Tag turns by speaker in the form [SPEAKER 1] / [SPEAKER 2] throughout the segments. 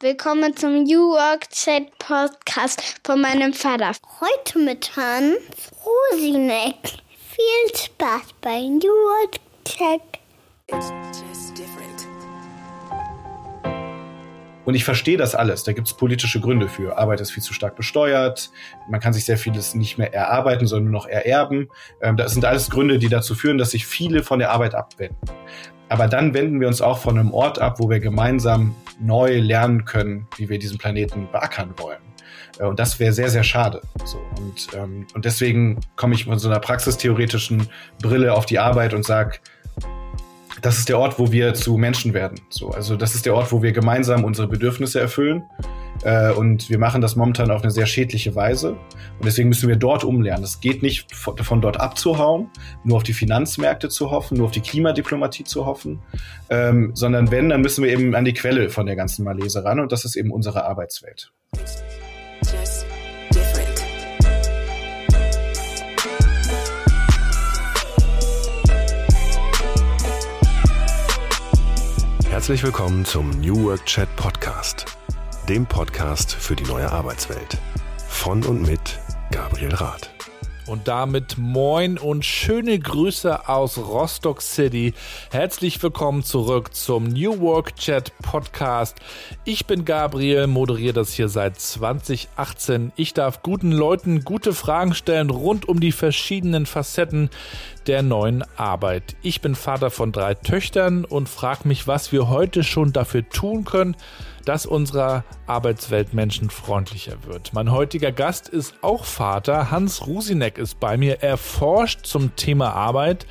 [SPEAKER 1] Willkommen zum New Work Chat Podcast von meinem Vater.
[SPEAKER 2] Heute mit Hans Rosinek. Viel Spaß bei New Work Chat.
[SPEAKER 3] Und ich verstehe das alles. Da gibt es politische Gründe für. Arbeit ist viel zu stark besteuert. Man kann sich sehr vieles nicht mehr erarbeiten, sondern nur noch ererben. Ähm, das sind alles Gründe, die dazu führen, dass sich viele von der Arbeit abwenden. Aber dann wenden wir uns auch von einem Ort ab, wo wir gemeinsam neu lernen können, wie wir diesen Planeten beackern wollen. Äh, und das wäre sehr, sehr schade. So, und, ähm, und deswegen komme ich mit so einer praxistheoretischen Brille auf die Arbeit und sage, das ist der Ort, wo wir zu Menschen werden. So, also das ist der Ort, wo wir gemeinsam unsere Bedürfnisse erfüllen. Äh, und wir machen das momentan auf eine sehr schädliche Weise. Und deswegen müssen wir dort umlernen. Es geht nicht von, von, dort abzuhauen, nur auf die Finanzmärkte zu hoffen, nur auf die Klimadiplomatie zu hoffen, ähm, sondern wenn, dann müssen wir eben an die Quelle von der ganzen Malese ran. Und das ist eben unsere Arbeitswelt.
[SPEAKER 4] Herzlich willkommen zum New Work Chat Podcast, dem Podcast für die neue Arbeitswelt. Von und mit Gabriel Rath.
[SPEAKER 5] Und damit moin und schöne Grüße aus Rostock City. Herzlich willkommen zurück zum New Work Chat Podcast. Ich bin Gabriel, moderiere das hier seit 2018. Ich darf guten Leuten gute Fragen stellen rund um die verschiedenen Facetten der neuen Arbeit. Ich bin Vater von drei Töchtern und frage mich, was wir heute schon dafür tun können, dass unsere Arbeitswelt menschenfreundlicher wird. Mein heutiger Gast ist auch Vater. Hans Rusinek ist bei mir. Er forscht zum Thema Arbeit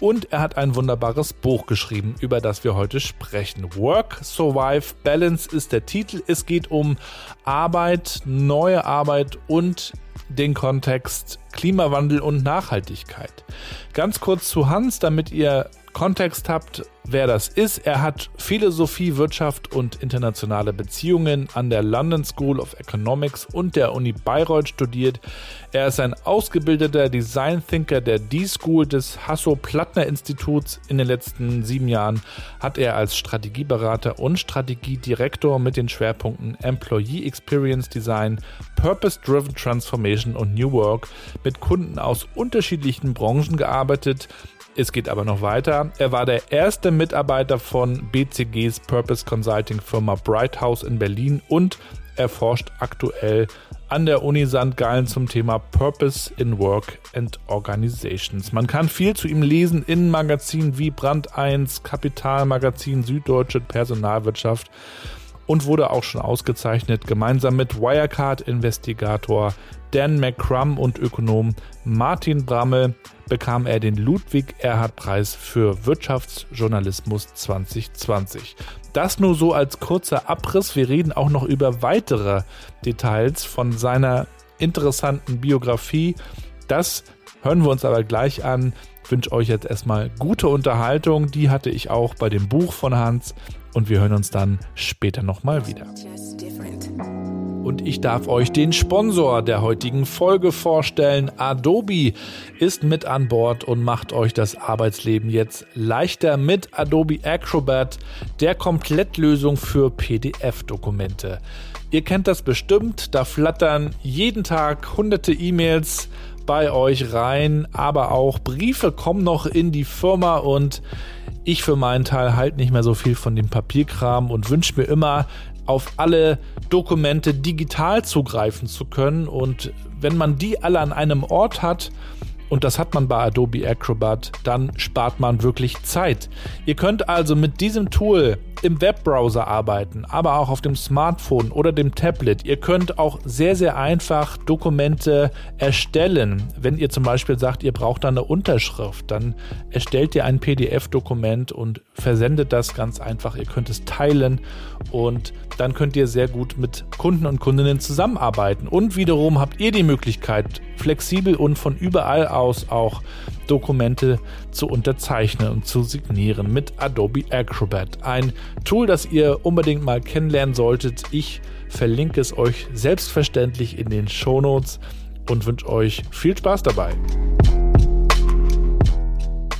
[SPEAKER 5] und er hat ein wunderbares Buch geschrieben, über das wir heute sprechen. Work, Survive, Balance ist der Titel. Es geht um Arbeit, neue Arbeit und den Kontext Klimawandel und Nachhaltigkeit. Ganz kurz zu Hans, damit ihr Kontext habt, wer das ist. Er hat Philosophie, Wirtschaft und internationale Beziehungen an der London School of Economics und der Uni Bayreuth studiert. Er ist ein ausgebildeter Design Thinker der D-School des Hasso-Plattner-Instituts. In den letzten sieben Jahren hat er als Strategieberater und Strategiedirektor mit den Schwerpunkten Employee Experience Design, Purpose-Driven Transformation und New Work mit Kunden aus unterschiedlichen Branchen gearbeitet. Es geht aber noch weiter. Er war der erste Mitarbeiter von BCGs Purpose Consulting Firma Brighthouse in Berlin und er forscht aktuell an der Uni St. Gallen zum Thema Purpose in Work and Organizations. Man kann viel zu ihm lesen in Magazinen wie Brand 1, Kapitalmagazin, Süddeutsche Personalwirtschaft und wurde auch schon ausgezeichnet, gemeinsam mit Wirecard-Investigator Dan McCrum und Ökonom Martin Brammel bekam er den Ludwig Erhard Preis für Wirtschaftsjournalismus 2020. Das nur so als kurzer Abriss. Wir reden auch noch über weitere Details von seiner interessanten Biografie. Das hören wir uns aber gleich an. Ich wünsche euch jetzt erstmal gute Unterhaltung. Die hatte ich auch bei dem Buch von Hans. Und wir hören uns dann später nochmal wieder. Und ich darf euch den Sponsor der heutigen Folge vorstellen. Adobe ist mit an Bord und macht euch das Arbeitsleben jetzt leichter mit Adobe Acrobat, der Komplettlösung für PDF-Dokumente. Ihr kennt das bestimmt, da flattern jeden Tag hunderte E-Mails bei euch rein, aber auch Briefe kommen noch in die Firma und ich für meinen Teil halte nicht mehr so viel von dem Papierkram und wünsche mir immer, auf alle Dokumente digital zugreifen zu können. Und wenn man die alle an einem Ort hat, und das hat man bei Adobe Acrobat, dann spart man wirklich Zeit. Ihr könnt also mit diesem Tool im Webbrowser arbeiten, aber auch auf dem Smartphone oder dem Tablet. Ihr könnt auch sehr, sehr einfach Dokumente erstellen. Wenn ihr zum Beispiel sagt, ihr braucht da eine Unterschrift, dann erstellt ihr ein PDF-Dokument und versendet das ganz einfach. Ihr könnt es teilen und dann könnt ihr sehr gut mit Kunden und Kundinnen zusammenarbeiten. Und wiederum habt ihr die Möglichkeit, flexibel und von überall aus auch Dokumente zu unterzeichnen und zu signieren mit Adobe Acrobat. Ein Tool, das ihr unbedingt mal kennenlernen solltet. Ich verlinke es euch selbstverständlich in den Shownotes und wünsche euch viel Spaß dabei.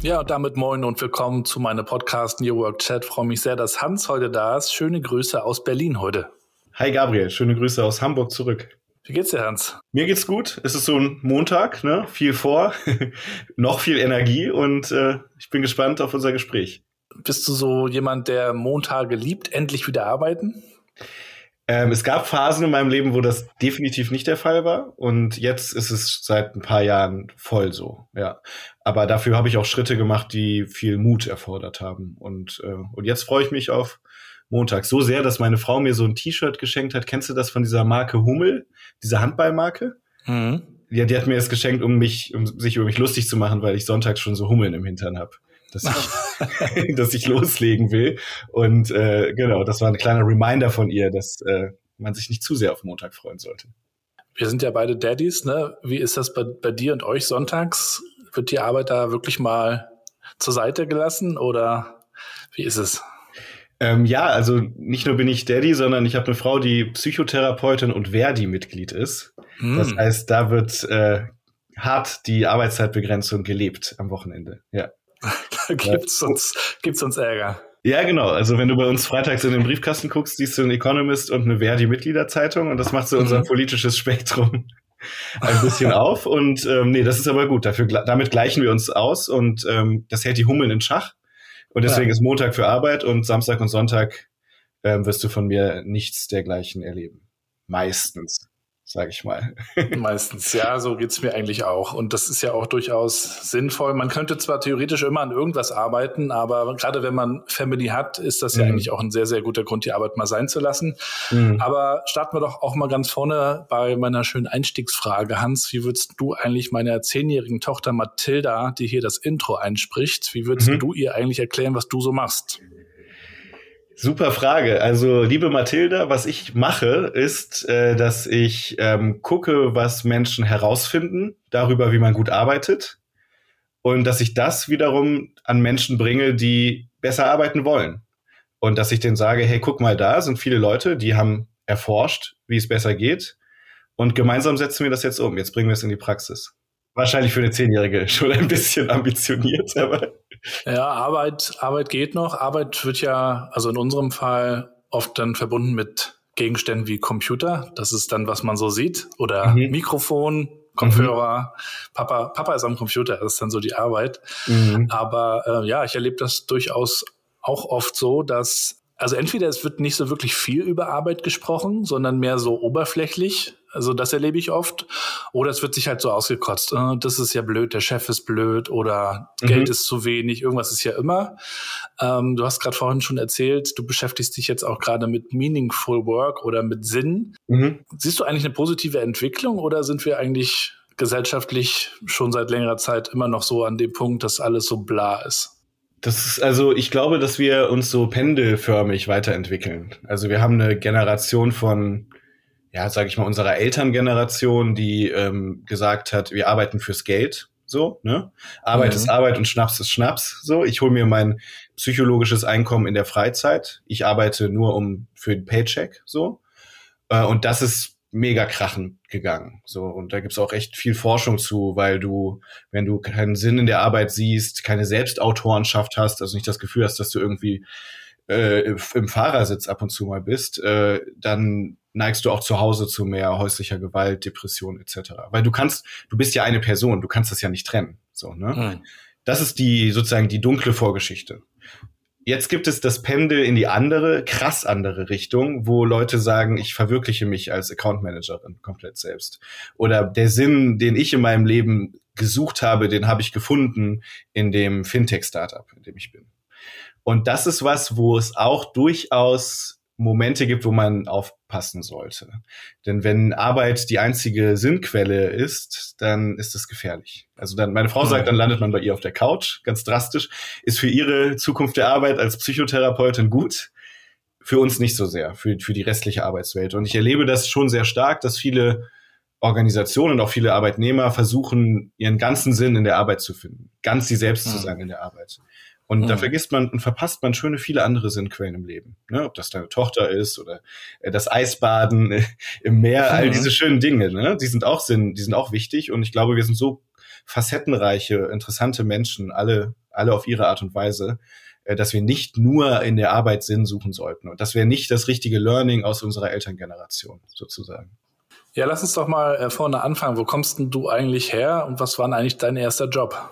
[SPEAKER 5] Ja, und damit moin und willkommen zu meinem Podcast New Work Chat. freue mich sehr, dass Hans heute da ist. Schöne Grüße aus Berlin heute.
[SPEAKER 3] Hi Gabriel, schöne Grüße aus Hamburg zurück.
[SPEAKER 5] Wie geht's dir, Hans?
[SPEAKER 3] Mir geht's gut. Es ist so ein Montag, ne? Viel vor, noch viel Energie und äh, ich bin gespannt auf unser Gespräch.
[SPEAKER 5] Bist du so jemand, der Montage liebt, endlich wieder arbeiten?
[SPEAKER 3] Ähm, es gab Phasen in meinem Leben, wo das definitiv nicht der Fall war. Und jetzt ist es seit ein paar Jahren voll so, ja. Aber dafür habe ich auch Schritte gemacht, die viel Mut erfordert haben. Und, äh, und jetzt freue ich mich auf Montag. So sehr, dass meine Frau mir so ein T-Shirt geschenkt hat. Kennst du das von dieser Marke Hummel? Diese Handballmarke? Mhm. Ja, die hat mir das geschenkt, um mich, um sich über mich lustig zu machen, weil ich sonntags schon so Hummeln im Hintern habe. Dass ich, dass ich loslegen will. Und äh, genau, das war ein kleiner Reminder von ihr, dass äh, man sich nicht zu sehr auf Montag freuen sollte.
[SPEAKER 5] Wir sind ja beide Daddys, ne? Wie ist das bei, bei dir und euch sonntags? Wird die Arbeit da wirklich mal zur Seite gelassen oder wie ist es?
[SPEAKER 3] Ähm, ja, also nicht nur bin ich Daddy, sondern ich habe eine Frau, die Psychotherapeutin und Verdi-Mitglied ist. Hm. Das heißt, da wird äh, hart die Arbeitszeitbegrenzung gelebt am Wochenende. Ja.
[SPEAKER 5] da gibt's ja. uns, gibt's uns Ärger.
[SPEAKER 3] Ja, genau. Also wenn du bei uns freitags in den Briefkasten guckst, siehst du ein Economist und eine Verdi-Mitgliederzeitung und das macht so unser mhm. politisches Spektrum ein bisschen auf. Und ähm, nee, das ist aber gut. Dafür, damit gleichen wir uns aus und ähm, das hält die Hummeln in Schach. Und deswegen ja. ist Montag für Arbeit und Samstag und Sonntag ähm, wirst du von mir nichts dergleichen erleben. Meistens, sage ich mal.
[SPEAKER 5] Meistens, ja, so geht's mir eigentlich auch. Und das ist ja auch durchaus sinnvoll. Man könnte zwar theoretisch immer an irgendwas arbeiten, aber gerade wenn man Family hat, ist das mhm. ja eigentlich auch ein sehr, sehr guter Grund, die Arbeit mal sein zu lassen. Mhm. Aber starten wir doch auch mal ganz vorne bei meiner schönen Einstiegsfrage. Hans, wie würdest du eigentlich meiner zehnjährigen Tochter Mathilda, die hier das Intro einspricht, wie würdest mhm. du ihr eigentlich erklären, was du so machst?
[SPEAKER 3] Super Frage. Also, liebe Mathilda, was ich mache, ist, äh, dass ich ähm, gucke, was Menschen herausfinden darüber, wie man gut arbeitet. Und dass ich das wiederum an Menschen bringe, die besser arbeiten wollen. Und dass ich denen sage, hey, guck mal, da sind viele Leute, die haben erforscht, wie es besser geht. Und gemeinsam setzen wir das jetzt um. Jetzt bringen wir es in die Praxis. Wahrscheinlich für eine Zehnjährige schon ein bisschen ambitioniert, aber.
[SPEAKER 5] Ja, Arbeit, Arbeit geht noch. Arbeit wird ja, also in unserem Fall oft dann verbunden mit Gegenständen wie Computer. Das ist dann, was man so sieht. Oder mhm. Mikrofon, Kopfhörer. Mhm. Papa, Papa ist am Computer. Das ist dann so die Arbeit. Mhm. Aber äh, ja, ich erlebe das durchaus auch oft so, dass also entweder es wird nicht so wirklich viel über Arbeit gesprochen, sondern mehr so oberflächlich. Also das erlebe ich oft. Oder es wird sich halt so ausgekotzt. Äh, das ist ja blöd, der Chef ist blöd oder mhm. Geld ist zu wenig, irgendwas ist ja immer. Ähm, du hast gerade vorhin schon erzählt, du beschäftigst dich jetzt auch gerade mit Meaningful Work oder mit Sinn. Mhm. Siehst du eigentlich eine positive Entwicklung oder sind wir eigentlich gesellschaftlich schon seit längerer Zeit immer noch so an dem Punkt, dass alles so bla ist?
[SPEAKER 3] Das ist also, ich glaube, dass wir uns so pendelförmig weiterentwickeln. Also wir haben eine Generation von ja, sage ich mal, unserer Elterngeneration, die ähm, gesagt hat, wir arbeiten fürs Geld. So, ne? Arbeit mhm. ist Arbeit und Schnaps ist Schnaps. So, ich hole mir mein psychologisches Einkommen in der Freizeit. Ich arbeite nur um für den Paycheck. So. Äh, und das ist mega krachen gegangen. So, und da gibt's auch echt viel Forschung zu, weil du, wenn du keinen Sinn in der Arbeit siehst, keine Selbstautorenschaft hast, also nicht das Gefühl hast, dass du irgendwie äh, im Fahrersitz ab und zu mal bist, äh, dann neigst du auch zu Hause zu mehr häuslicher Gewalt, Depression etc. Weil du kannst, du bist ja eine Person, du kannst das ja nicht trennen. So, ne? Mhm. Das ist die sozusagen die dunkle Vorgeschichte. Jetzt gibt es das Pendel in die andere, krass andere Richtung, wo Leute sagen, ich verwirkliche mich als Account Managerin komplett selbst. Oder der Sinn, den ich in meinem Leben gesucht habe, den habe ich gefunden in dem Fintech-Startup, in dem ich bin. Und das ist was, wo es auch durchaus Momente gibt, wo man aufpassen sollte. Denn wenn Arbeit die einzige Sinnquelle ist, dann ist das gefährlich. Also dann, meine Frau sagt, dann landet man bei ihr auf der Couch, ganz drastisch. Ist für ihre Zukunft der Arbeit als Psychotherapeutin gut, für uns nicht so sehr, für, für die restliche Arbeitswelt. Und ich erlebe das schon sehr stark, dass viele Organisationen und auch viele Arbeitnehmer versuchen, ihren ganzen Sinn in der Arbeit zu finden, ganz sie selbst zu sein in der Arbeit. Und mhm. da vergisst man und verpasst man schöne viele andere Sinnquellen im Leben. Ne? Ob das deine Tochter ist oder äh, das Eisbaden äh, im Meer, all diese schönen Dinge, ne? die sind auch Sinn, die sind auch wichtig. Und ich glaube, wir sind so facettenreiche, interessante Menschen, alle, alle auf ihre Art und Weise, äh, dass wir nicht nur in der Arbeit Sinn suchen sollten. Und das wäre nicht das richtige Learning aus unserer Elterngeneration sozusagen.
[SPEAKER 5] Ja, lass uns doch mal vorne anfangen. Wo kommst denn du eigentlich her und was war denn eigentlich dein erster Job?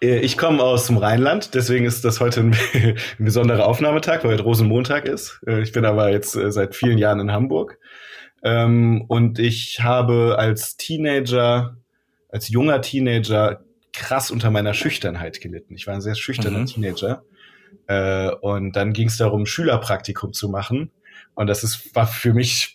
[SPEAKER 3] Äh, ich komme aus dem Rheinland, deswegen ist das heute ein, ein besonderer Aufnahmetag, weil heute Rosenmontag ist. Äh, ich bin aber jetzt seit vielen Jahren in Hamburg. Ähm, und ich habe als Teenager, als junger Teenager krass unter meiner Schüchternheit gelitten. Ich war ein sehr schüchterner mhm. Teenager. Und dann ging es darum, Schülerpraktikum zu machen. Und das ist, war für mich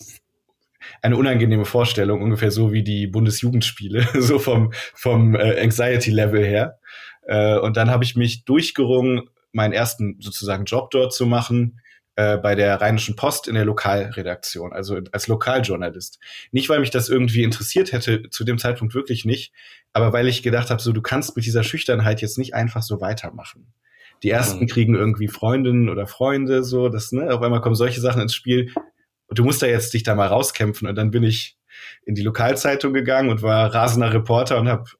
[SPEAKER 3] eine unangenehme Vorstellung, ungefähr so wie die Bundesjugendspiele, so vom, vom äh, Anxiety-Level her. Äh, und dann habe ich mich durchgerungen, meinen ersten sozusagen Job dort zu machen, äh, bei der Rheinischen Post in der Lokalredaktion, also als Lokaljournalist. Nicht, weil mich das irgendwie interessiert hätte, zu dem Zeitpunkt wirklich nicht, aber weil ich gedacht habe, so du kannst mit dieser Schüchternheit jetzt nicht einfach so weitermachen. Die ersten mhm. kriegen irgendwie Freundinnen oder Freunde, so, das, ne, auf einmal kommen solche Sachen ins Spiel. Und du musst da jetzt dich da mal rauskämpfen. Und dann bin ich in die Lokalzeitung gegangen und war rasender Reporter und habe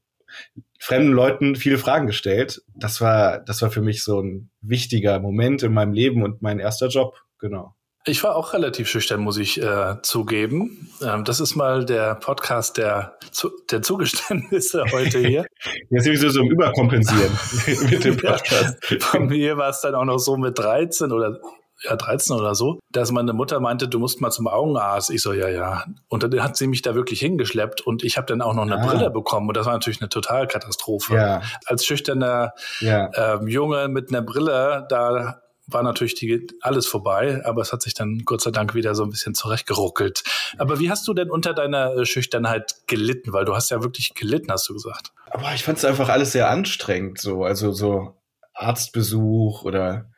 [SPEAKER 3] fremden Leuten viele Fragen gestellt. Das war, das war für mich so ein wichtiger Moment in meinem Leben und mein erster Job, genau.
[SPEAKER 5] Ich war auch relativ schüchtern, muss ich äh, zugeben. Ähm, das ist mal der Podcast der, zu, der Zugeständnisse heute hier.
[SPEAKER 3] Jetzt ich so im Überkompensieren mit dem Podcast.
[SPEAKER 5] Ja, bei mir war es dann auch noch so mit 13 oder ja, 13 oder so, dass meine Mutter meinte, du musst mal zum Augenarzt. Ich so, ja, ja. Und dann hat sie mich da wirklich hingeschleppt und ich habe dann auch noch eine ah. Brille bekommen und das war natürlich eine Totalkatastrophe. Ja. Als schüchterner ja. ähm, Junge mit einer Brille, da war natürlich die, alles vorbei, aber es hat sich dann Gott sei Dank wieder so ein bisschen zurechtgeruckelt. Aber wie hast du denn unter deiner äh, Schüchternheit gelitten? Weil du hast ja wirklich gelitten, hast du gesagt.
[SPEAKER 3] Aber ich fand es einfach alles sehr anstrengend, so also so Arztbesuch oder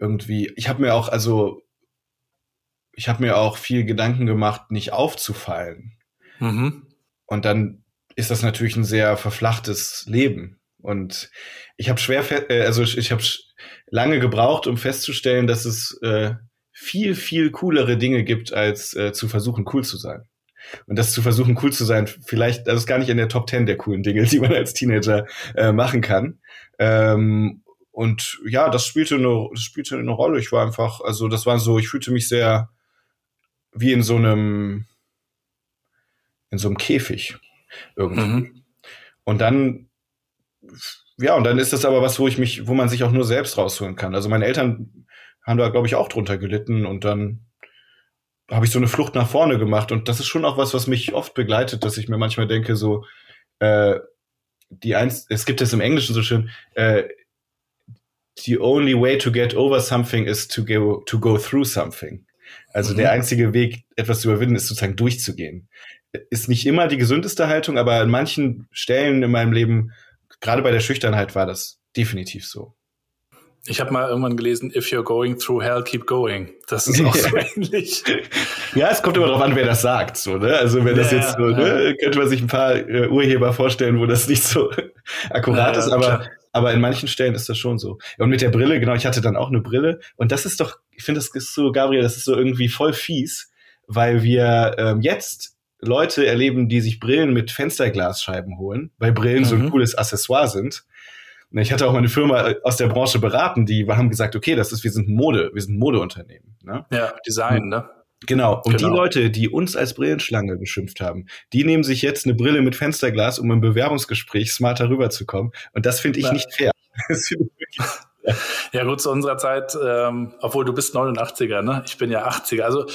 [SPEAKER 3] irgendwie, ich habe mir auch, also ich habe mir auch viel Gedanken gemacht, nicht aufzufallen. Mhm. Und dann ist das natürlich ein sehr verflachtes Leben. Und ich habe schwer, äh, also ich habe lange gebraucht, um festzustellen, dass es äh, viel, viel coolere Dinge gibt, als äh, zu versuchen, cool zu sein. Und das zu versuchen, cool zu sein, vielleicht, das ist gar nicht in der Top Ten der coolen Dinge, die man als Teenager äh, machen kann. Ähm, und ja, das spielte eine, das spielte eine Rolle. Ich war einfach, also das war so, ich fühlte mich sehr wie in so einem, in so einem Käfig irgendwie. Mhm. Und dann, ja, und dann ist das aber was, wo ich mich, wo man sich auch nur selbst rausholen kann. Also meine Eltern haben da, glaube ich, auch drunter gelitten und dann habe ich so eine Flucht nach vorne gemacht. Und das ist schon auch was, was mich oft begleitet, dass ich mir manchmal denke, so, äh, die eins, es gibt es im Englischen so schön, äh, the only way to get over something is to go, to go through something. Also mhm. der einzige Weg, etwas zu überwinden, ist sozusagen durchzugehen. Ist nicht immer die gesündeste Haltung, aber an manchen Stellen in meinem Leben, gerade bei der Schüchternheit, war das definitiv so.
[SPEAKER 5] Ich habe mal irgendwann gelesen, if you're going through hell, keep going. Das ist auch so ähnlich.
[SPEAKER 3] Ja, es kommt immer darauf an, wer das sagt. So, ne? Also wenn das ja, jetzt so, ja. ne, könnte man sich ein paar äh, Urheber vorstellen, wo das nicht so akkurat ja, ist, aber klar. Aber in manchen Stellen ist das schon so. Und mit der Brille, genau, ich hatte dann auch eine Brille. Und das ist doch, ich finde, das ist so, Gabriel, das ist so irgendwie voll fies, weil wir ähm, jetzt Leute erleben, die sich Brillen mit Fensterglasscheiben holen, weil Brillen mhm. so ein mhm. cooles Accessoire sind. Ich hatte auch mal eine Firma aus der Branche beraten, die haben gesagt, okay, das ist, wir sind Mode, wir sind Modeunternehmen. Ne?
[SPEAKER 5] Ja, Design, ne?
[SPEAKER 3] Genau. Und genau. die Leute, die uns als Brillenschlange beschimpft haben, die nehmen sich jetzt eine Brille mit Fensterglas, um im Bewerbungsgespräch smarter rüberzukommen. Und das finde ich ja. nicht fair.
[SPEAKER 5] ja gut, zu unserer Zeit, ähm, obwohl du bist 89er, ne? Ich bin ja 80er. Also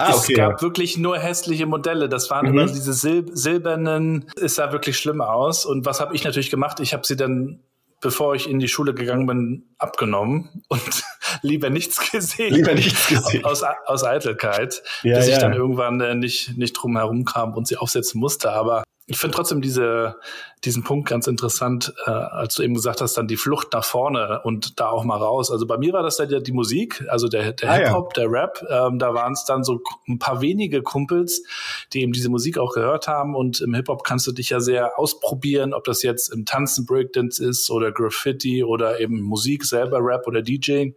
[SPEAKER 5] Ah, okay. Es gab wirklich nur hässliche Modelle. Das waren mhm. immer diese Sil silbernen. Es sah wirklich schlimm aus. Und was habe ich natürlich gemacht? Ich habe sie dann bevor ich in die Schule gegangen bin, abgenommen und lieber nichts gesehen.
[SPEAKER 3] Lieber nichts gesehen.
[SPEAKER 5] Aus, aus Eitelkeit, ja, bis ja. ich dann irgendwann äh, nicht, nicht drum herum kam und sie aufsetzen musste. Aber ich finde trotzdem diese, diesen Punkt ganz interessant, äh, als du eben gesagt hast, dann die Flucht nach vorne und da auch mal raus. Also bei mir war das dann ja die Musik, also der, der ah, Hip-Hop, ja. der Rap. Ähm, da waren es dann so ein paar wenige Kumpels, die eben diese Musik auch gehört haben. Und im Hip-Hop kannst du dich ja sehr ausprobieren, ob das jetzt im Tanzen Breakdance ist oder Graffiti oder eben Musik selber, Rap oder DJing.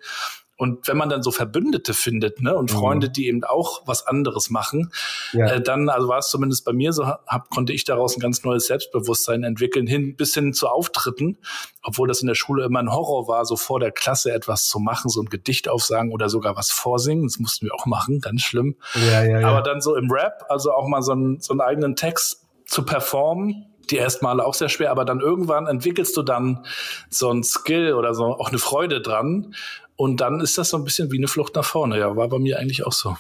[SPEAKER 5] Und wenn man dann so Verbündete findet, ne, und mhm. Freunde, die eben auch was anderes machen, ja. äh, dann, also war es zumindest bei mir so, hab, konnte ich daraus ein ganz neues Selbstbewusstsein entwickeln, hin bis hin zu Auftritten, obwohl das in der Schule immer ein Horror war, so vor der Klasse etwas zu machen, so ein Gedicht aufsagen oder sogar was vorsingen. Das mussten wir auch machen, ganz schlimm. Ja, ja. Aber dann so im Rap, also auch mal so, ein, so einen eigenen Text zu performen, die ersten Male auch sehr schwer, aber dann irgendwann entwickelst du dann so ein Skill oder so auch eine Freude dran. Und dann ist das so ein bisschen wie eine Flucht nach vorne. Ja, war bei mir eigentlich auch so.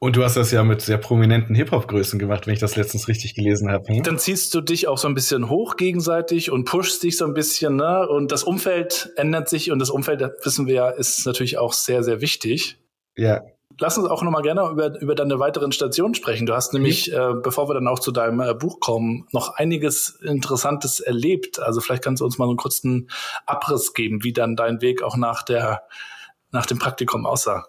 [SPEAKER 3] Und du hast das ja mit sehr prominenten Hip-Hop-Größen gemacht, wenn ich das letztens richtig gelesen habe.
[SPEAKER 5] Hm? Dann ziehst du dich auch so ein bisschen hoch gegenseitig und pushst dich so ein bisschen, ne? Und das Umfeld ändert sich und das Umfeld, wissen wir ja, ist natürlich auch sehr, sehr wichtig.
[SPEAKER 3] Ja
[SPEAKER 5] lass uns auch nochmal gerne über, über deine weiteren Stationen sprechen. Du hast nämlich, mhm. äh, bevor wir dann auch zu deinem äh, Buch kommen, noch einiges Interessantes erlebt. Also vielleicht kannst du uns mal so einen kurzen Abriss geben, wie dann dein Weg auch nach der, nach dem Praktikum aussah.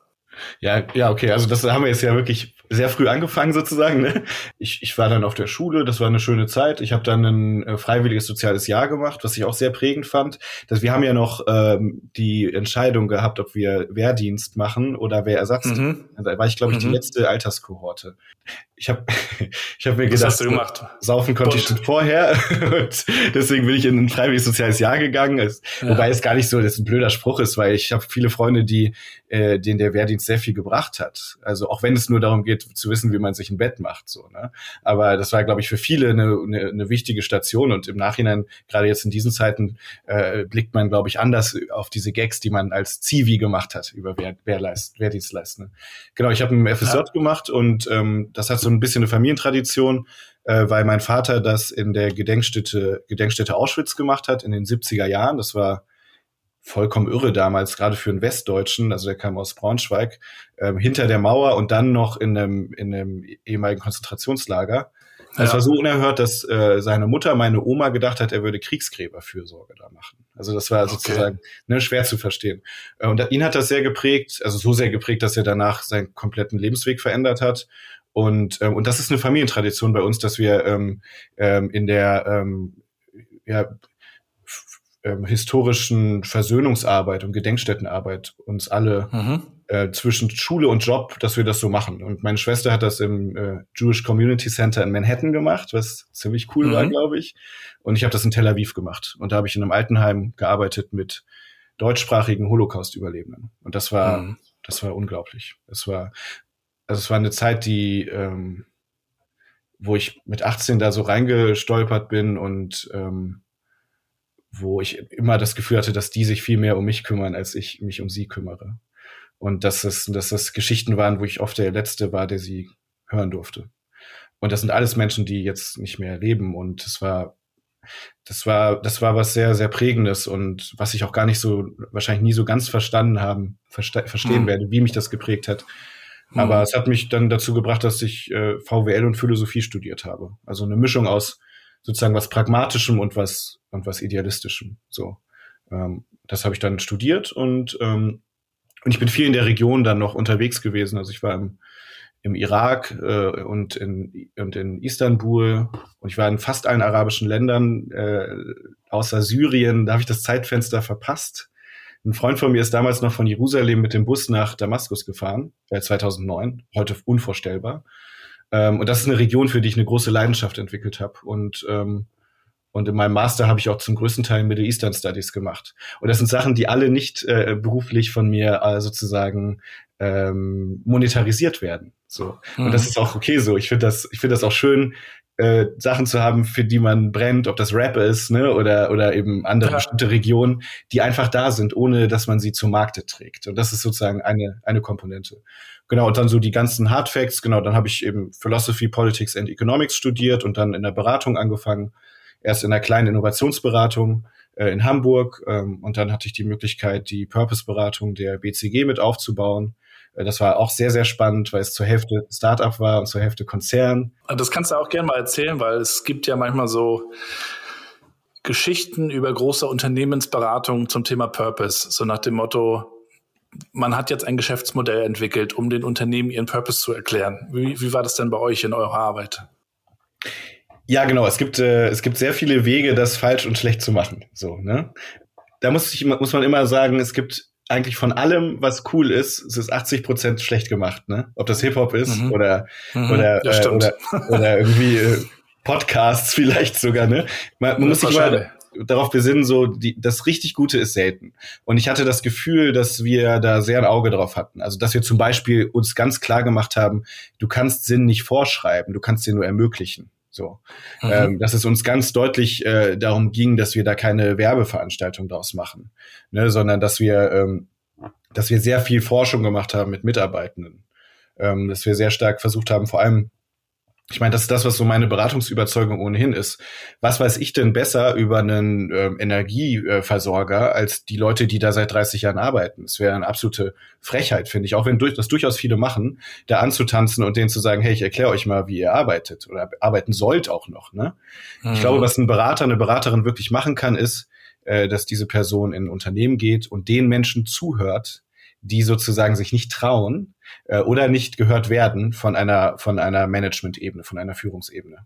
[SPEAKER 3] Ja, ja, okay. Also das haben wir jetzt ja wirklich sehr früh angefangen sozusagen. Ne? Ich, ich war dann auf der Schule, das war eine schöne Zeit. Ich habe dann ein äh, freiwilliges soziales Jahr gemacht, was ich auch sehr prägend fand. Dass wir haben ja noch ähm, die Entscheidung gehabt, ob wir Wehrdienst machen oder Wehrersatzdienst. Mhm. Da war ich, glaube ich, mhm. die letzte Alterskohorte ich habe ich hab mir Was gedacht, hast
[SPEAKER 5] du gemacht?
[SPEAKER 3] saufen konnte Bund. ich schon vorher und deswegen bin ich in ein freiwilliges soziales Jahr gegangen. Es, ja. Wobei es gar nicht so, dass ein blöder Spruch ist, weil ich habe viele Freunde, die äh, denen der Wehrdienst sehr viel gebracht hat. Also auch wenn es nur darum geht, zu wissen, wie man sich ein Bett macht, so. Ne? Aber das war, glaube ich, für viele eine, eine, eine wichtige Station und im Nachhinein, gerade jetzt in diesen Zeiten, äh, blickt man, glaube ich, anders auf diese Gags, die man als Zivi gemacht hat über Wehr, Wehrleist, Wehrdienstleist. Ne? Genau, ich habe ein FSJ ja. gemacht und ähm, das hat so ein bisschen eine Familientradition, äh, weil mein Vater das in der Gedenkstätte, Gedenkstätte Auschwitz gemacht hat in den 70er Jahren. Das war vollkommen irre damals, gerade für einen Westdeutschen, also der kam aus Braunschweig, ähm, hinter der Mauer und dann noch in einem, in einem ehemaligen Konzentrationslager. Ja. Es war so unerhört, dass äh, seine Mutter, meine Oma, gedacht hat, er würde Kriegsgräberfürsorge da machen. Also das war okay. sozusagen ne, schwer zu verstehen. Äh, und ihn hat das sehr geprägt, also so sehr geprägt, dass er danach seinen kompletten Lebensweg verändert hat. Und, ähm, und das ist eine Familientradition bei uns, dass wir ähm, ähm, in der ähm, ja, ähm, historischen Versöhnungsarbeit und Gedenkstättenarbeit uns alle mhm. äh, zwischen Schule und Job, dass wir das so machen. Und meine Schwester hat das im äh, Jewish Community Center in Manhattan gemacht, was ziemlich cool mhm. war, glaube ich. Und ich habe das in Tel Aviv gemacht. Und da habe ich in einem Altenheim gearbeitet mit deutschsprachigen Holocaust-Überlebenden. Und das war, mhm. das war unglaublich. Es war, also es war eine Zeit, die, ähm, wo ich mit 18 da so reingestolpert bin und ähm, wo ich immer das Gefühl hatte, dass die sich viel mehr um mich kümmern, als ich mich um sie kümmere. Und dass es, dass das Geschichten waren, wo ich oft der Letzte war, der sie hören durfte. Und das sind alles Menschen, die jetzt nicht mehr leben. Und es war, das war, das war was sehr, sehr prägendes und was ich auch gar nicht so, wahrscheinlich nie so ganz verstanden haben, verste verstehen mhm. werde, wie mich das geprägt hat. Mhm. Aber es hat mich dann dazu gebracht, dass ich äh, VWL und Philosophie studiert habe. Also eine Mischung aus sozusagen was Pragmatischem und was und was Idealistischem. So, ähm, das habe ich dann studiert und ähm, und ich bin viel in der Region dann noch unterwegs gewesen. Also ich war im, im Irak äh, und in und in Istanbul und ich war in fast allen arabischen Ländern äh, außer Syrien. Da habe ich das Zeitfenster verpasst. Ein Freund von mir ist damals noch von Jerusalem mit dem Bus nach Damaskus gefahren, äh, 2009, heute unvorstellbar. Ähm, und das ist eine Region, für die ich eine große Leidenschaft entwickelt habe. Und ähm, und in meinem Master habe ich auch zum größten Teil Middle Eastern Studies gemacht. Und das sind Sachen, die alle nicht äh, beruflich von mir äh, sozusagen ähm, monetarisiert werden. So. Mhm. Und das ist auch okay so. Ich finde das, ich finde das auch schön, äh, Sachen zu haben, für die man brennt, ob das Rap ist, ne, oder, oder eben andere ja. bestimmte Regionen, die einfach da sind, ohne dass man sie zum Markte trägt. Und das ist sozusagen eine, eine Komponente. Genau, und dann so die ganzen Hard Facts, genau, dann habe ich eben Philosophy, Politics and Economics studiert und dann in der Beratung angefangen. Erst in einer kleinen Innovationsberatung äh, in Hamburg ähm, und dann hatte ich die Möglichkeit, die Purpose-Beratung der BCG mit aufzubauen. Das war auch sehr, sehr spannend, weil es zur Hälfte Startup war und zur Hälfte Konzern.
[SPEAKER 5] Das kannst du auch gerne mal erzählen, weil es gibt ja manchmal so Geschichten über große Unternehmensberatungen zum Thema Purpose, so nach dem Motto, man hat jetzt ein Geschäftsmodell entwickelt, um den Unternehmen ihren Purpose zu erklären. Wie, wie war das denn bei euch in eurer Arbeit?
[SPEAKER 3] Ja, genau. Es gibt, äh, es gibt sehr viele Wege, das falsch und schlecht zu machen. So, ne? Da muss, ich, muss man immer sagen, es gibt eigentlich von allem, was cool ist, es ist 80 Prozent schlecht gemacht, ne? Ob das Hip-Hop ist mhm. oder, mhm, oder, äh, oder, oder irgendwie äh, Podcasts vielleicht sogar, ne? Man, man muss sich mal darauf besinnen, so die, das richtig Gute ist selten. Und ich hatte das Gefühl, dass wir da sehr ein Auge drauf hatten. Also dass wir zum Beispiel uns ganz klar gemacht haben, du kannst Sinn nicht vorschreiben, du kannst den nur ermöglichen. So, mhm. ähm, dass es uns ganz deutlich äh, darum ging, dass wir da keine Werbeveranstaltung draus machen, ne, sondern dass wir, ähm, dass wir sehr viel Forschung gemacht haben mit Mitarbeitenden, ähm, dass wir sehr stark versucht haben, vor allem ich meine, das ist das, was so meine Beratungsüberzeugung ohnehin ist. Was weiß ich denn besser über einen äh, Energieversorger als die Leute, die da seit 30 Jahren arbeiten? Es wäre eine absolute Frechheit, finde ich, auch wenn durch, das durchaus viele machen, da anzutanzen und denen zu sagen, hey, ich erkläre euch mal, wie ihr arbeitet oder arbeiten sollt auch noch. Ne? Mhm. Ich glaube, was ein Berater, eine Beraterin wirklich machen kann, ist, äh, dass diese Person in ein Unternehmen geht und den Menschen zuhört, die sozusagen sich nicht trauen äh, oder nicht gehört werden von einer von einer Management-Ebene, von einer Führungsebene.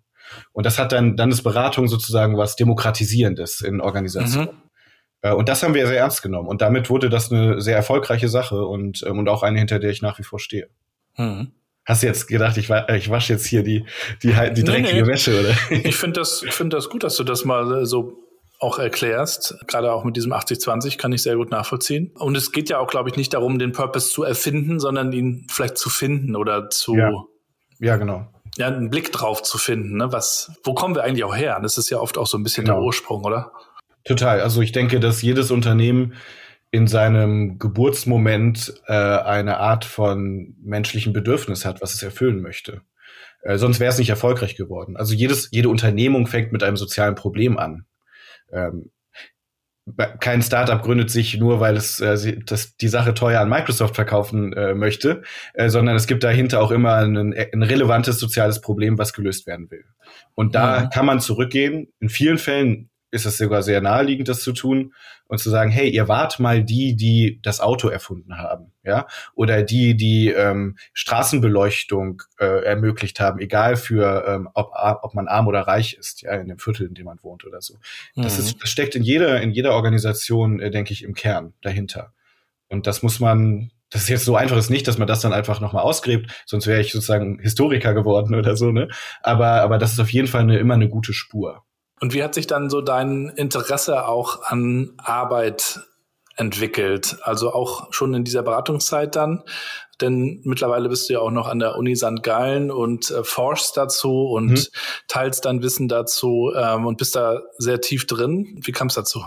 [SPEAKER 3] Und das hat dann dann ist Beratung sozusagen was demokratisierendes in Organisationen. Mhm. Äh, und das haben wir sehr ernst genommen. Und damit wurde das eine sehr erfolgreiche Sache und, ähm, und auch eine, hinter der ich nach wie vor stehe. Mhm. Hast du jetzt gedacht, ich, ich wasche jetzt hier die, die, die dreckige nee, nee. Wäsche, oder?
[SPEAKER 5] Ich finde das, ich finde das gut, dass du das mal so auch erklärst. Gerade auch mit diesem 80-20 kann ich sehr gut nachvollziehen. Und es geht ja auch, glaube ich, nicht darum, den Purpose zu erfinden, sondern ihn vielleicht zu finden oder zu.
[SPEAKER 3] Ja, ja genau.
[SPEAKER 5] Ja, einen Blick drauf zu finden. Ne? Was, wo kommen wir eigentlich auch her? Das ist ja oft auch so ein bisschen genau. der Ursprung, oder?
[SPEAKER 3] Total. Also ich denke, dass jedes Unternehmen in seinem Geburtsmoment äh, eine Art von menschlichen Bedürfnis hat, was es erfüllen möchte. Äh, sonst wäre es nicht erfolgreich geworden. Also jedes, jede Unternehmung fängt mit einem sozialen Problem an ähm, kein Startup gründet sich nur, weil es äh, das, die Sache teuer an Microsoft verkaufen äh, möchte, äh, sondern es gibt dahinter auch immer ein, ein relevantes soziales Problem, was gelöst werden will. Und da mhm. kann man zurückgehen. In vielen Fällen ist es sogar sehr naheliegend, das zu tun und zu sagen, hey, ihr wart mal die, die das Auto erfunden haben, ja, oder die, die ähm, Straßenbeleuchtung äh, ermöglicht haben, egal für ähm, ob, ob man arm oder reich ist, ja, in dem Viertel, in dem man wohnt oder so. Das, ist, mhm. das steckt in jeder in jeder Organisation, äh, denke ich, im Kern dahinter. Und das muss man das ist jetzt so einfach ist nicht, dass man das dann einfach nochmal ausgräbt, sonst wäre ich sozusagen Historiker geworden oder so, ne? Aber, aber das ist auf jeden Fall eine, immer eine gute Spur.
[SPEAKER 5] Und wie hat sich dann so dein Interesse auch an Arbeit entwickelt? Also auch schon in dieser Beratungszeit dann? Denn mittlerweile bist du ja auch noch an der Uni St. Gallen und äh, forschst dazu und mhm. teilst dein Wissen dazu ähm, und bist da sehr tief drin. Wie kam es dazu?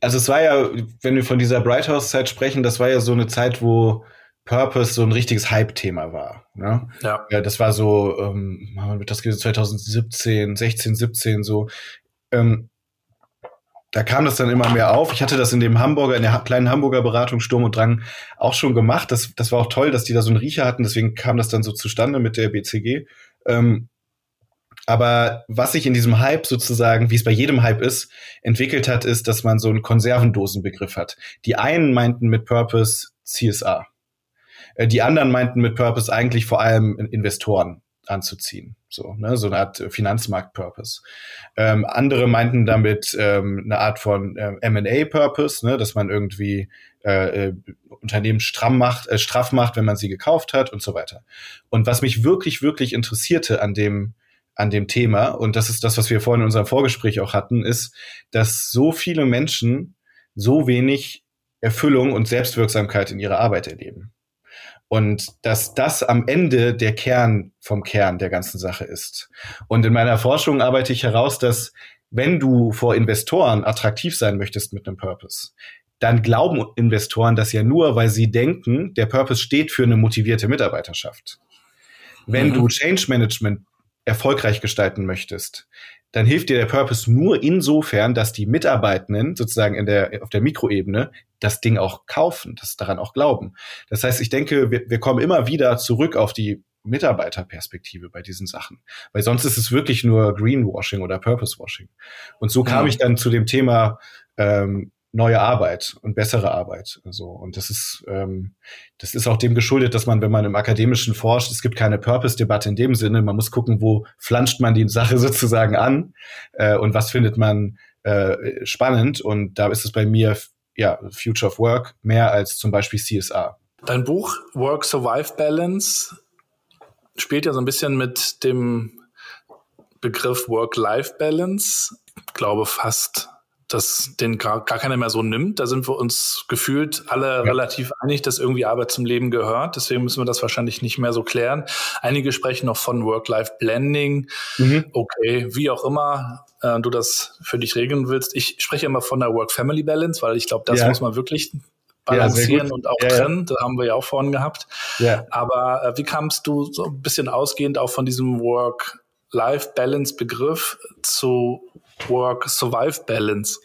[SPEAKER 3] Also es war ja, wenn wir von dieser Bright House Zeit sprechen, das war ja so eine Zeit, wo Purpose so ein richtiges Hype-Thema war. Ne? Ja. ja. Das war so, ähm, das 2017, 16, 17 so. Ähm, da kam das dann immer mehr auf. Ich hatte das in dem Hamburger, in der kleinen Hamburger Beratung Sturm und Drang auch schon gemacht. Das, das war auch toll, dass die da so einen Riecher hatten. Deswegen kam das dann so zustande mit der BCG. Ähm, aber was sich in diesem Hype sozusagen, wie es bei jedem Hype ist, entwickelt hat, ist, dass man so einen Konservendosenbegriff hat. Die einen meinten mit Purpose CSA. Äh, die anderen meinten mit Purpose eigentlich vor allem Investoren anzuziehen. So, ne, so eine Art Finanzmarkt-Purpose. Ähm, andere meinten damit ähm, eine Art von äh, M&A-Purpose, ne, dass man irgendwie äh, äh, Unternehmen stramm macht, äh, straff macht, wenn man sie gekauft hat und so weiter. Und was mich wirklich, wirklich interessierte an dem, an dem Thema, und das ist das, was wir vorhin in unserem Vorgespräch auch hatten, ist, dass so viele Menschen so wenig Erfüllung und Selbstwirksamkeit in ihrer Arbeit erleben. Und dass das am Ende der Kern vom Kern der ganzen Sache ist. Und in meiner Forschung arbeite ich heraus, dass wenn du vor Investoren attraktiv sein möchtest mit einem Purpose, dann glauben Investoren das ja nur, weil sie denken, der Purpose steht für eine motivierte Mitarbeiterschaft. Wenn mhm. du Change Management erfolgreich gestalten möchtest, dann hilft dir der Purpose nur insofern, dass die Mitarbeitenden sozusagen in der, auf der Mikroebene das Ding auch kaufen, das daran auch glauben. Das heißt, ich denke, wir, wir kommen immer wieder zurück auf die Mitarbeiterperspektive bei diesen Sachen. Weil sonst ist es wirklich nur Greenwashing oder Purposewashing. Und so kam ja. ich dann zu dem Thema ähm, neue Arbeit und bessere Arbeit. So und das ist ähm, das ist auch dem geschuldet, dass man, wenn man im Akademischen forscht, es gibt keine Purpose-Debatte in dem Sinne. Man muss gucken, wo flanscht man die Sache sozusagen an äh, und was findet man äh, spannend. Und da ist es bei mir ja, Future of Work mehr als zum Beispiel CSR.
[SPEAKER 5] Dein Buch Work Survive Balance spielt ja so ein bisschen mit dem Begriff Work-Life-Balance. Ich glaube fast, dass den gar, gar keiner mehr so nimmt. Da sind wir uns gefühlt alle ja. relativ einig, dass irgendwie Arbeit zum Leben gehört. Deswegen müssen wir das wahrscheinlich nicht mehr so klären. Einige sprechen noch von Work-Life-Blending. Mhm. Okay, wie auch immer äh, du das für dich regeln willst. Ich spreche immer von der Work-Family-Balance, weil ich glaube, das ja. muss man wirklich balancieren ja, und auch ja, trennen. Das haben wir ja auch vorhin gehabt. Ja. Aber äh, wie kamst du so ein bisschen ausgehend auch von diesem Work-Life-Balance-Begriff zu Work-Survive-Balance?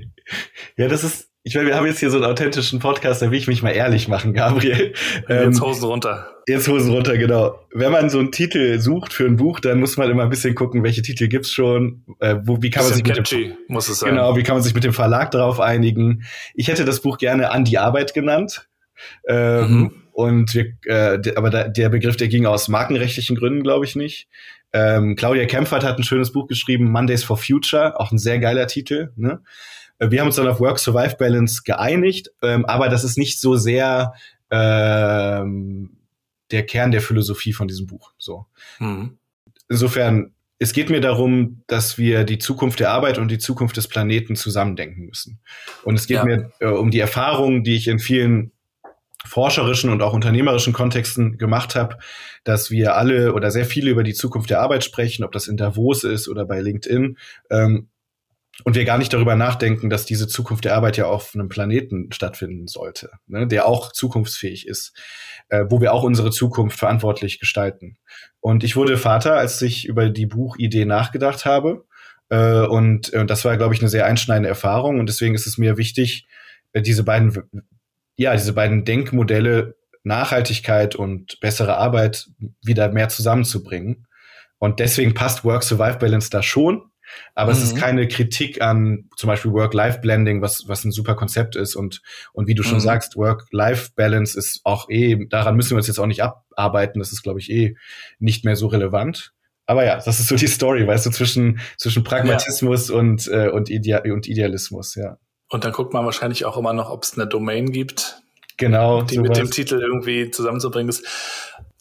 [SPEAKER 3] ja, das ist ich meine, wir haben jetzt hier so einen authentischen Podcast, da will ich mich mal ehrlich machen, Gabriel.
[SPEAKER 5] Jetzt ähm, Hosen runter.
[SPEAKER 3] Jetzt Hosen runter, genau. Wenn man so einen Titel sucht für ein Buch, dann muss man immer ein bisschen gucken, welche Titel gibt's schon, äh, wo, wie kann man sich mit dem,
[SPEAKER 5] muss es sein.
[SPEAKER 3] Genau, wie kann man sich mit dem Verlag darauf einigen. Ich hätte das Buch gerne an die Arbeit genannt. Ähm, mhm. Und wir, äh, aber da, der Begriff, der ging aus markenrechtlichen Gründen, glaube ich nicht. Ähm, Claudia Kempfert hat ein schönes Buch geschrieben, Mondays for Future, auch ein sehr geiler Titel. Ne? Äh, wir haben uns dann auf Work-Survive-Balance geeinigt, ähm, aber das ist nicht so sehr ähm, der Kern der Philosophie von diesem Buch. So. Mhm. Insofern, es geht mir darum, dass wir die Zukunft der Arbeit und die Zukunft des Planeten zusammendenken müssen. Und es geht ja. mir äh, um die Erfahrungen, die ich in vielen forscherischen und auch unternehmerischen Kontexten gemacht habe, dass wir alle oder sehr viele über die Zukunft der Arbeit sprechen, ob das in Davos ist oder bei LinkedIn. Ähm, und wir gar nicht darüber nachdenken, dass diese Zukunft der Arbeit ja auf einem Planeten stattfinden sollte, ne, der auch zukunftsfähig ist, äh, wo wir auch unsere Zukunft verantwortlich gestalten. Und ich wurde Vater, als ich über die Buchidee nachgedacht habe. Äh, und äh, das war, glaube ich, eine sehr einschneidende Erfahrung. Und deswegen ist es mir wichtig, äh, diese beiden, ja, diese beiden Denkmodelle Nachhaltigkeit und bessere Arbeit wieder mehr zusammenzubringen. Und deswegen passt Work-Survive-Balance da schon. Aber mhm. es ist mhm. keine Kritik an zum Beispiel Work-Life-Blending, was, was ein super Konzept ist. Und, und wie du schon mhm. sagst, Work-Life-Balance ist auch eh, daran müssen wir uns jetzt auch nicht abarbeiten. Das ist, glaube ich, eh nicht mehr so relevant. Aber ja, das ist so die Story, weißt du, zwischen, zwischen Pragmatismus ja. und, äh, und, Idea und Idealismus, ja.
[SPEAKER 5] Und dann guckt man wahrscheinlich auch immer noch, ob es eine Domain gibt.
[SPEAKER 3] Genau.
[SPEAKER 5] Die sowas. mit dem Titel irgendwie zusammenzubringen ist.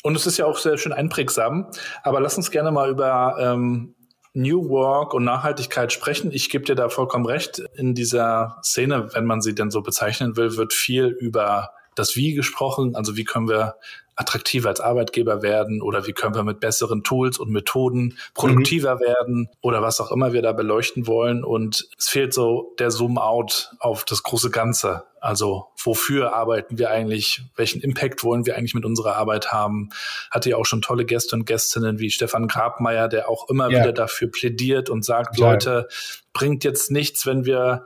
[SPEAKER 5] Und es ist ja auch sehr schön einprägsam. Aber lass uns gerne mal über ähm, New Work und Nachhaltigkeit sprechen. Ich gebe dir da vollkommen recht. In dieser Szene, wenn man sie denn so bezeichnen will, wird viel über das Wie gesprochen. Also wie können wir attraktiver als Arbeitgeber werden oder wie können wir mit besseren Tools und Methoden produktiver mhm. werden oder was auch immer wir da beleuchten wollen. Und es fehlt so der Zoom-out auf das große Ganze. Also wofür arbeiten wir eigentlich? Welchen Impact wollen wir eigentlich mit unserer Arbeit haben? Hatte ja auch schon tolle Gäste und Gästinnen wie Stefan Grabmeier, der auch immer ja. wieder dafür plädiert und sagt, ja. Leute, bringt jetzt nichts, wenn wir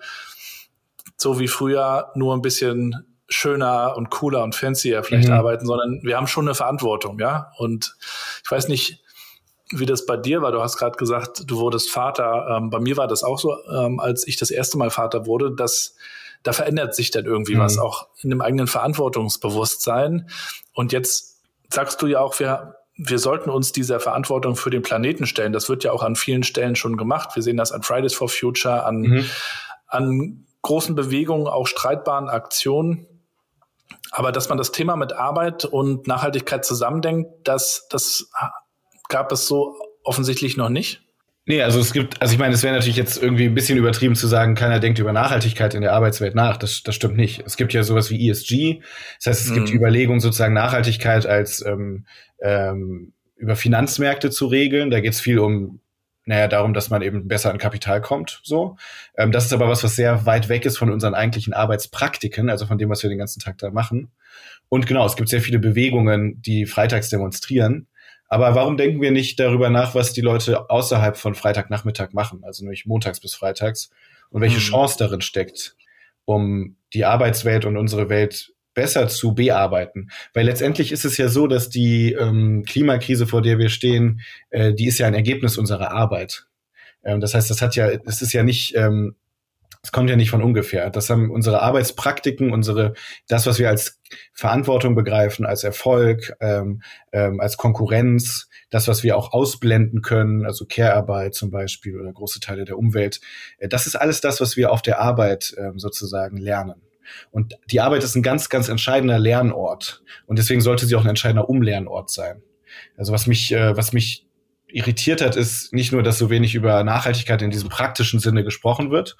[SPEAKER 5] so wie früher nur ein bisschen schöner und cooler und fancier vielleicht mhm. arbeiten, sondern wir haben schon eine Verantwortung, ja. Und ich weiß nicht, wie das bei dir war. Du hast gerade gesagt, du wurdest Vater. Ähm, bei mir war das auch so, ähm, als ich das erste Mal Vater wurde, dass da verändert sich dann irgendwie mhm. was, auch in dem eigenen Verantwortungsbewusstsein. Und jetzt sagst du ja auch, wir, wir sollten uns dieser Verantwortung für den Planeten stellen. Das wird ja auch an vielen Stellen schon gemacht. Wir sehen das an Fridays for Future, an, mhm. an großen Bewegungen, auch streitbaren Aktionen. Aber dass man das Thema mit Arbeit und Nachhaltigkeit zusammendenkt, das, das gab es so offensichtlich noch nicht.
[SPEAKER 3] Nee, also es gibt, also ich meine, es wäre natürlich jetzt irgendwie ein bisschen übertrieben zu sagen, keiner denkt über Nachhaltigkeit in der Arbeitswelt nach. Das, das stimmt nicht. Es gibt ja sowas wie ESG. Das heißt, es mhm. gibt die Überlegung, sozusagen Nachhaltigkeit als ähm, ähm, über Finanzmärkte zu regeln. Da geht es viel um naja, darum, dass man eben besser an Kapital kommt. So, ähm, das ist aber was, was sehr weit weg ist von unseren eigentlichen Arbeitspraktiken, also von dem, was wir den ganzen Tag da machen. Und genau, es gibt sehr viele Bewegungen, die freitags demonstrieren. Aber warum denken wir nicht darüber nach, was die Leute außerhalb von Freitagnachmittag machen, also nämlich montags bis freitags, und welche mhm. Chance darin steckt, um die Arbeitswelt und unsere Welt besser zu bearbeiten. Weil letztendlich ist es ja so, dass die ähm, Klimakrise, vor der wir stehen, äh, die ist ja ein Ergebnis unserer Arbeit. Ähm, das heißt, das hat ja, es ist ja nicht, ähm, Das kommt ja nicht von ungefähr. Das haben unsere Arbeitspraktiken, unsere, das, was wir als Verantwortung begreifen, als Erfolg, ähm, ähm, als Konkurrenz, das, was wir auch ausblenden können, also Care-Arbeit zum Beispiel oder große Teile der Umwelt. Äh, das ist alles das, was wir auf der Arbeit ähm, sozusagen lernen. Und die Arbeit ist ein ganz, ganz entscheidender Lernort. Und deswegen sollte sie auch ein entscheidender Umlernort sein. Also was mich, äh, was mich irritiert hat, ist nicht nur, dass so wenig über Nachhaltigkeit in diesem praktischen Sinne gesprochen wird,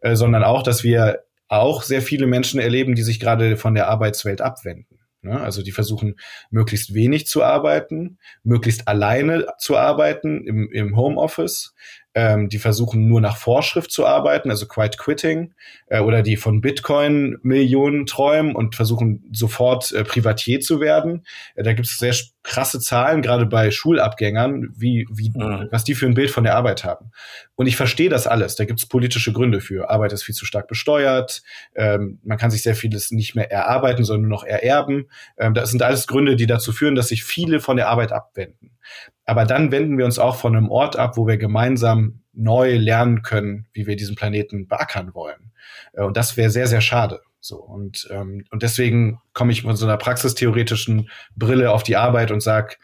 [SPEAKER 3] äh, sondern auch, dass wir auch sehr viele Menschen erleben, die sich gerade von der Arbeitswelt abwenden. Ne? Also die versuchen möglichst wenig zu arbeiten, möglichst alleine zu arbeiten im, im Homeoffice, ähm, die versuchen nur nach Vorschrift zu arbeiten, also Quiet Quitting, äh, oder die von Bitcoin Millionen träumen und versuchen sofort äh, Privatier zu werden. Äh, da gibt es sehr krasse Zahlen, gerade bei Schulabgängern, wie, wie, mhm. was die für ein Bild von der Arbeit haben. Und ich verstehe das alles. Da gibt es politische Gründe für. Arbeit ist viel zu stark besteuert. Ähm, man kann sich sehr vieles nicht mehr erarbeiten, sondern nur noch ererben. Ähm, das sind alles Gründe, die dazu führen, dass sich viele von der Arbeit abwenden. Aber dann wenden wir uns auch von einem Ort ab, wo wir gemeinsam neu lernen können, wie wir diesen Planeten beackern wollen. Äh, und das wäre sehr, sehr schade. So und ähm, und deswegen komme ich von so einer praxistheoretischen Brille auf die Arbeit und sag,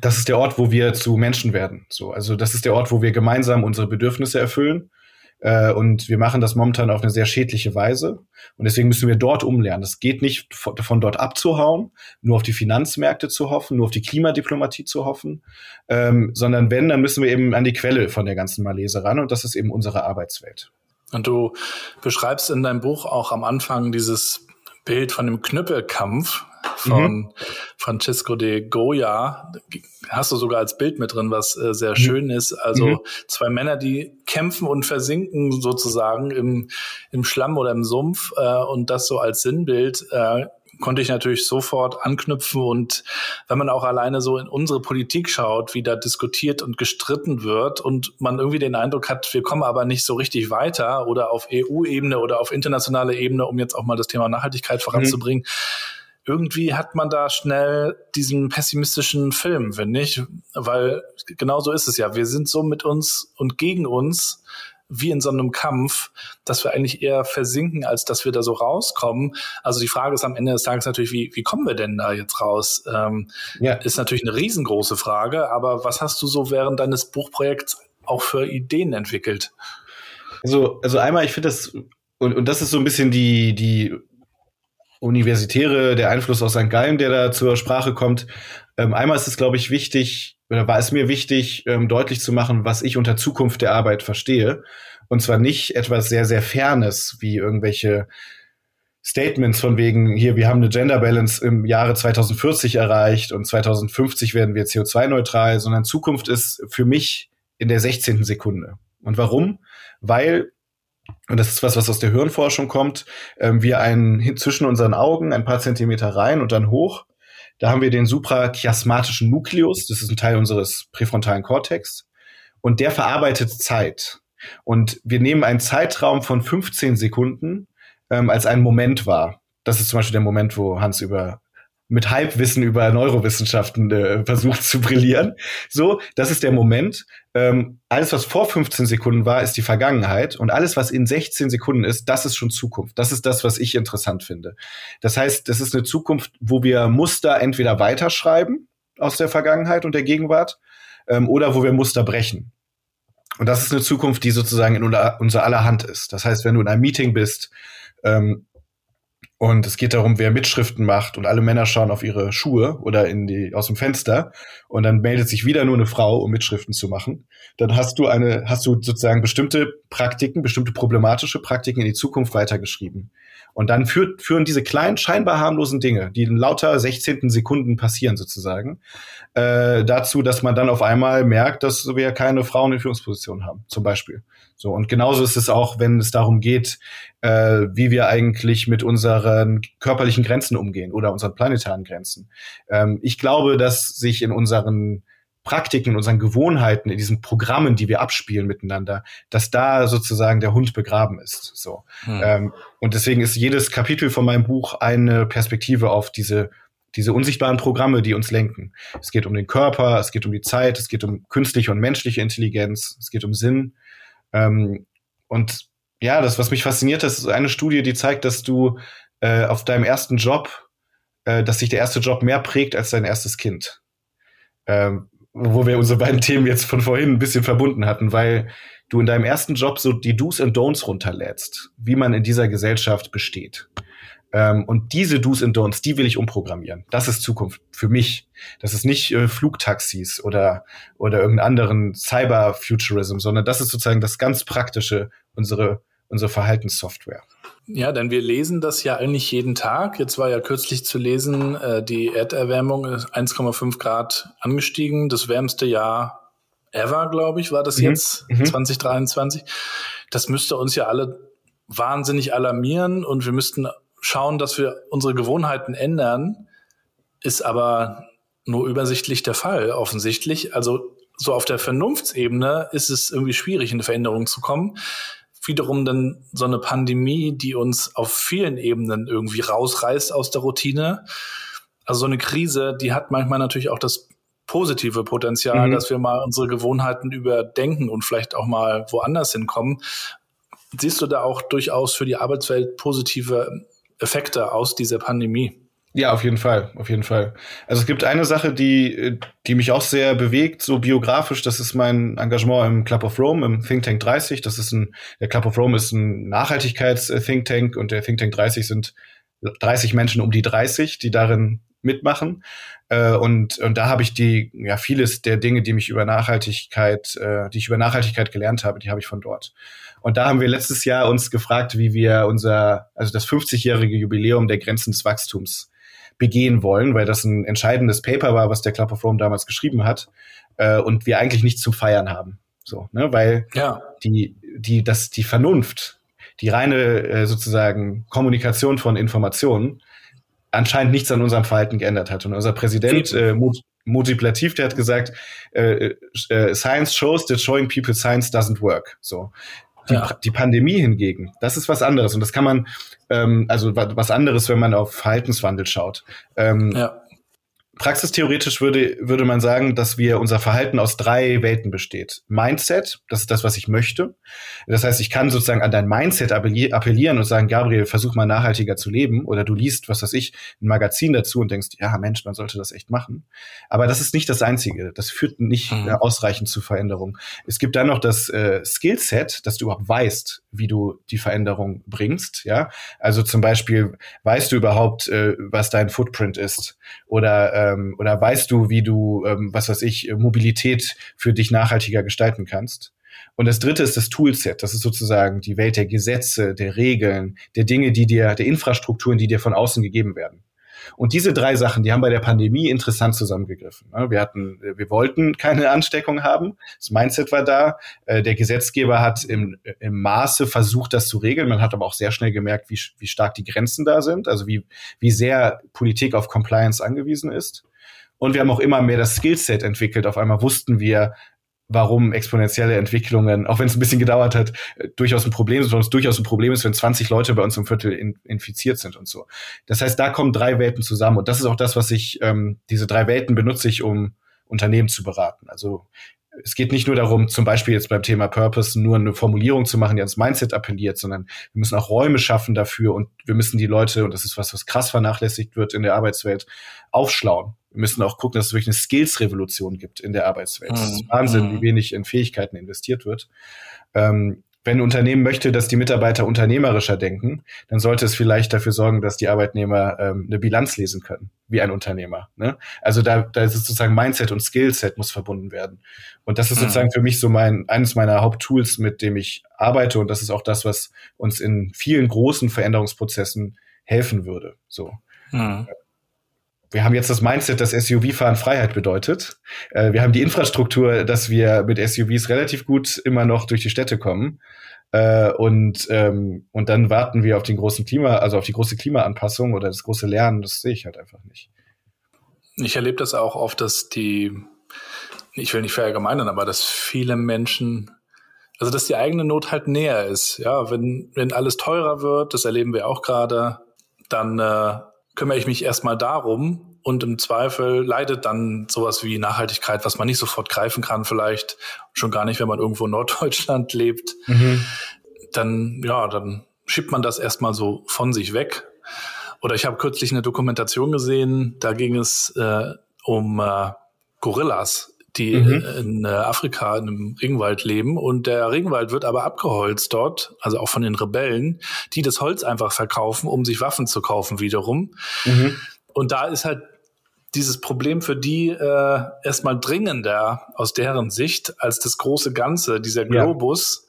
[SPEAKER 3] das ist der Ort, wo wir zu Menschen werden. So, also das ist der Ort, wo wir gemeinsam unsere Bedürfnisse erfüllen äh, und wir machen das momentan auf eine sehr schädliche Weise. Und deswegen müssen wir dort umlernen. Es geht nicht von, dort abzuhauen, nur auf die Finanzmärkte zu hoffen, nur auf die Klimadiplomatie zu hoffen, ähm, sondern wenn, dann müssen wir eben an die Quelle von der ganzen Malese ran. Und das ist eben unsere Arbeitswelt.
[SPEAKER 5] Und du beschreibst in deinem Buch auch am Anfang dieses Bild von dem Knüppelkampf, von mhm. Francisco de Goya. Hast du sogar als Bild mit drin, was äh, sehr mhm. schön ist. Also mhm. zwei Männer, die kämpfen und versinken sozusagen im, im Schlamm oder im Sumpf äh, und das so als Sinnbild. Äh, konnte ich natürlich sofort anknüpfen. Und wenn man auch alleine so in unsere Politik schaut, wie da diskutiert und gestritten wird und man irgendwie den Eindruck hat, wir kommen aber nicht so richtig weiter oder auf EU-Ebene oder auf internationaler Ebene, um jetzt auch mal das Thema Nachhaltigkeit voranzubringen, mhm. irgendwie hat man da schnell diesen pessimistischen Film, finde ich, weil genau so ist es ja. Wir sind so mit uns und gegen uns wie in so einem Kampf, dass wir eigentlich eher versinken, als dass wir da so rauskommen. Also die Frage ist am Ende des Tages natürlich, wie, wie kommen wir denn da jetzt raus? Ähm, ja. Ist natürlich eine riesengroße Frage, aber was hast du so während deines Buchprojekts auch für Ideen entwickelt?
[SPEAKER 3] Also, also einmal, ich finde das, und, und das ist so ein bisschen die, die Universitäre, der Einfluss aus St. Gallen, der da zur Sprache kommt. Ähm, einmal ist es, glaube ich, wichtig, oder war es mir wichtig, ähm, deutlich zu machen, was ich unter Zukunft der Arbeit verstehe. Und zwar nicht etwas sehr, sehr Fernes, wie irgendwelche Statements von wegen, hier, wir haben eine Gender Balance im Jahre 2040 erreicht und 2050 werden wir CO2-neutral, sondern Zukunft ist für mich in der 16. Sekunde. Und warum? Weil und das ist was, was aus der Hirnforschung kommt, ähm, wir einen zwischen unseren Augen ein paar Zentimeter rein und dann hoch. Da haben wir den suprachiasmatischen Nukleus, das ist ein Teil unseres präfrontalen Kortex, und der verarbeitet Zeit. Und wir nehmen einen Zeitraum von 15 Sekunden ähm, als einen Moment wahr. Das ist zum Beispiel der Moment, wo Hans über mit Halbwissen über Neurowissenschaften äh, versucht zu brillieren. So, das ist der Moment. Ähm, alles, was vor 15 Sekunden war, ist die Vergangenheit. Und alles, was in 16 Sekunden ist, das ist schon Zukunft. Das ist das, was ich interessant finde. Das heißt, das ist eine Zukunft, wo wir Muster entweder weiterschreiben aus der Vergangenheit und der Gegenwart ähm, oder wo wir Muster brechen. Und das ist eine Zukunft, die sozusagen in unser aller Hand ist. Das heißt, wenn du in einem Meeting bist, ähm, und es geht darum, wer Mitschriften macht und alle Männer schauen auf ihre Schuhe oder in die, aus dem Fenster und dann meldet sich wieder nur eine Frau, um Mitschriften zu machen. Dann hast du eine, hast du sozusagen bestimmte Praktiken, bestimmte problematische Praktiken in die Zukunft weitergeschrieben. Und dann führt, führen diese kleinen, scheinbar harmlosen Dinge, die in lauter 16. Sekunden passieren sozusagen, äh, dazu, dass man dann auf einmal merkt, dass wir keine Frauen in Führungspositionen haben, zum Beispiel. So, und genauso ist es auch, wenn es darum geht, äh, wie wir eigentlich mit unseren körperlichen Grenzen umgehen oder unseren planetaren Grenzen. Ähm, ich glaube, dass sich in unseren Praktiken, in unseren Gewohnheiten, in diesen Programmen, die wir abspielen miteinander, dass da sozusagen der Hund begraben ist. So. Hm. Ähm, und deswegen ist jedes Kapitel von meinem Buch eine Perspektive auf diese diese unsichtbaren Programme, die uns lenken. Es geht um den Körper, es geht um die Zeit, es geht um künstliche und menschliche Intelligenz, es geht um Sinn. Ähm, und ja, das, was mich fasziniert, das ist eine Studie, die zeigt, dass du äh, auf deinem ersten Job, äh, dass sich der erste Job mehr prägt als dein erstes Kind. Ähm, wo wir unsere beiden Themen jetzt von vorhin ein bisschen verbunden hatten, weil du in deinem ersten Job so die Do's and Don'ts runterlädst, wie man in dieser Gesellschaft besteht. Ähm, und diese Do's and Don'ts, die will ich umprogrammieren. Das ist Zukunft für mich. Das ist nicht äh, Flugtaxis oder, oder irgendeinen anderen Cyber-Futurism, sondern das ist sozusagen das ganz Praktische, unsere, unsere Verhaltenssoftware.
[SPEAKER 5] Ja, denn wir lesen das ja eigentlich jeden Tag. Jetzt war ja kürzlich zu lesen, äh, die Erderwärmung ist 1,5 Grad angestiegen. Das wärmste Jahr ever, glaube ich, war das mhm. jetzt, mhm. 2023. Das müsste uns ja alle wahnsinnig alarmieren und wir müssten schauen, dass wir unsere Gewohnheiten ändern, ist aber nur übersichtlich der Fall, offensichtlich. Also so auf der Vernunftsebene ist es irgendwie schwierig, in eine Veränderung zu kommen wiederum dann so eine Pandemie, die uns auf vielen Ebenen irgendwie rausreißt aus der Routine. Also so eine Krise, die hat manchmal natürlich auch das positive Potenzial, mhm. dass wir mal unsere Gewohnheiten überdenken und vielleicht auch mal woanders hinkommen. Siehst du da auch durchaus für die Arbeitswelt positive Effekte aus dieser Pandemie?
[SPEAKER 3] Ja, auf jeden Fall, auf jeden Fall. Also es gibt eine Sache, die, die mich auch sehr bewegt, so biografisch, das ist mein Engagement im Club of Rome, im Think Tank 30. Das ist ein, der Club of Rome ist ein Nachhaltigkeits-Think Tank und der Think Tank 30 sind 30 Menschen um die 30, die darin mitmachen. Äh, und, und da habe ich die, ja, vieles der Dinge, die mich über Nachhaltigkeit, äh, die ich über Nachhaltigkeit gelernt habe, die habe ich von dort. Und da haben wir letztes Jahr uns gefragt, wie wir unser, also das 50-jährige Jubiläum der Grenzen des Wachstums begehen wollen, weil das ein entscheidendes Paper war, was der Club of Rome damals geschrieben hat äh, und wir eigentlich nichts zum Feiern haben. So, ne, weil ja. die, die, das, die Vernunft, die reine äh, sozusagen Kommunikation von Informationen anscheinend nichts an unserem Verhalten geändert hat. Und unser Präsident äh, Mujib Latif, der hat gesagt, äh, äh, Science shows that showing people science doesn't work. So, die, ja. die Pandemie hingegen, das ist was anderes. Und das kann man, ähm, also was anderes, wenn man auf Verhaltenswandel schaut. Ähm, ja. Praxistheoretisch würde, würde man sagen, dass wir unser Verhalten aus drei Welten besteht. Mindset, das ist das, was ich möchte. Das heißt, ich kann sozusagen an dein Mindset appellieren und sagen, Gabriel, versuch mal nachhaltiger zu leben. Oder du liest, was weiß ich, ein Magazin dazu und denkst, ja, Mensch, man sollte das echt machen. Aber das ist nicht das Einzige. Das führt nicht mhm. ausreichend zu Veränderung. Es gibt dann noch das äh, Skillset, dass du überhaupt weißt, wie du die Veränderung bringst. Ja, also zum Beispiel, weißt du überhaupt, äh, was dein Footprint ist? Oder ähm, oder weißt du, wie du, ähm, was weiß ich, Mobilität für dich nachhaltiger gestalten kannst? Und das dritte ist das Toolset. Das ist sozusagen die Welt der Gesetze, der Regeln, der Dinge, die dir, der Infrastrukturen, die dir von außen gegeben werden. Und diese drei Sachen, die haben bei der Pandemie interessant zusammengegriffen. Wir hatten, wir wollten keine Ansteckung haben. Das Mindset war da. Äh, der Gesetzgeber hat im, im Maße versucht, das zu regeln. Man hat aber auch sehr schnell gemerkt, wie, wie stark die Grenzen da sind. Also wie, wie sehr Politik auf Compliance angewiesen ist. Und wir haben auch immer mehr das Skillset entwickelt. Auf einmal wussten wir, warum exponentielle Entwicklungen, auch wenn es ein bisschen gedauert hat, äh, durchaus ein Problem ist, warum es durchaus ein Problem ist, wenn 20 Leute bei uns im Viertel in, infiziert sind und so. Das heißt, da kommen drei Welten zusammen und das ist auch das, was ich, ähm, diese drei Welten benutze ich, um Unternehmen zu beraten. Also es geht nicht nur darum, zum Beispiel jetzt beim Thema Purpose nur eine Formulierung zu machen, die ans Mindset appelliert, sondern wir müssen auch Räume schaffen dafür und wir müssen die Leute, und das ist was, was krass vernachlässigt wird in der Arbeitswelt, aufschlauen wir müssen auch gucken, dass es wirklich eine Skills-Revolution gibt in der Arbeitswelt. Es ist mhm. Wahnsinn, wie mhm. wenig in Fähigkeiten investiert wird. Ähm, wenn ein Unternehmen möchte, dass die Mitarbeiter unternehmerischer denken, dann sollte es vielleicht dafür sorgen, dass die Arbeitnehmer ähm, eine Bilanz lesen können, wie ein Unternehmer. Ne? Also da, da ist sozusagen Mindset und Skillset muss verbunden werden. Und das ist mhm. sozusagen für mich so mein eines meiner Haupttools, mit dem ich arbeite. Und das ist auch das, was uns in vielen großen Veränderungsprozessen helfen würde. So. Mhm wir haben jetzt das Mindset, dass SUV-Fahren Freiheit bedeutet. Äh, wir haben die Infrastruktur, dass wir mit SUVs relativ gut immer noch durch die Städte kommen. Äh, und, ähm, und dann warten wir auf den großen Klima, also auf die große Klimaanpassung oder das große Lernen. Das sehe ich halt einfach nicht.
[SPEAKER 5] Ich erlebe das auch oft, dass die, ich will nicht verallgemeinern, aber dass viele Menschen also dass die eigene Not halt näher ist. Ja, wenn, wenn alles teurer wird, das erleben wir auch gerade, dann äh, kümmere ich mich erstmal darum und im Zweifel leidet dann sowas wie Nachhaltigkeit, was man nicht sofort greifen kann, vielleicht schon gar nicht, wenn man irgendwo in Norddeutschland lebt. Mhm. dann, ja, dann schiebt man das erstmal so von sich weg. Oder ich habe kürzlich eine Dokumentation gesehen, da ging es äh, um äh, Gorillas, die mhm. in äh, Afrika in einem Regenwald leben und der Regenwald wird aber abgeholzt dort, also auch von den Rebellen, die das Holz einfach verkaufen, um sich Waffen zu kaufen wiederum. Mhm. Und da ist halt dieses Problem für die äh, erstmal dringender aus deren Sicht als das große Ganze, dieser Globus.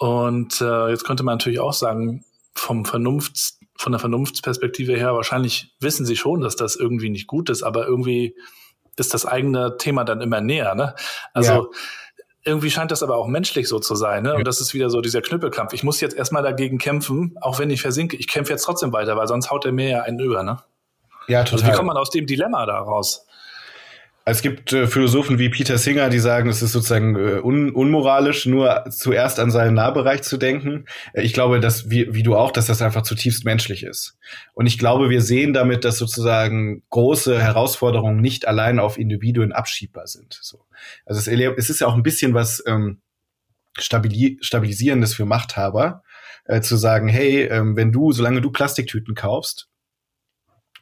[SPEAKER 5] Ja. Und äh, jetzt könnte man natürlich auch sagen, vom Vernunfts, von der Vernunftsperspektive her, wahrscheinlich wissen sie schon, dass das irgendwie nicht gut ist, aber irgendwie ist das eigene Thema dann immer näher. Ne? Also ja. irgendwie scheint das aber auch menschlich so zu sein. Ne? Und das ist wieder so dieser Knüppelkampf. Ich muss jetzt erstmal dagegen kämpfen, auch wenn ich versinke. Ich kämpfe jetzt trotzdem weiter, weil sonst haut er mir ja einen über. Ne? Ja, total. Also wie kommt man aus dem Dilemma da raus?
[SPEAKER 3] Es gibt äh, Philosophen wie Peter Singer, die sagen, es ist sozusagen äh, un unmoralisch, nur zuerst an seinen Nahbereich zu denken. Äh, ich glaube, dass, wie, wie du auch, dass das einfach zutiefst menschlich ist. Und ich glaube, wir sehen damit, dass sozusagen große Herausforderungen nicht allein auf Individuen abschiebbar sind. So. Also es, es ist ja auch ein bisschen was ähm, Stabili Stabilisierendes für Machthaber, äh, zu sagen, hey, ähm, wenn du, solange du Plastiktüten kaufst,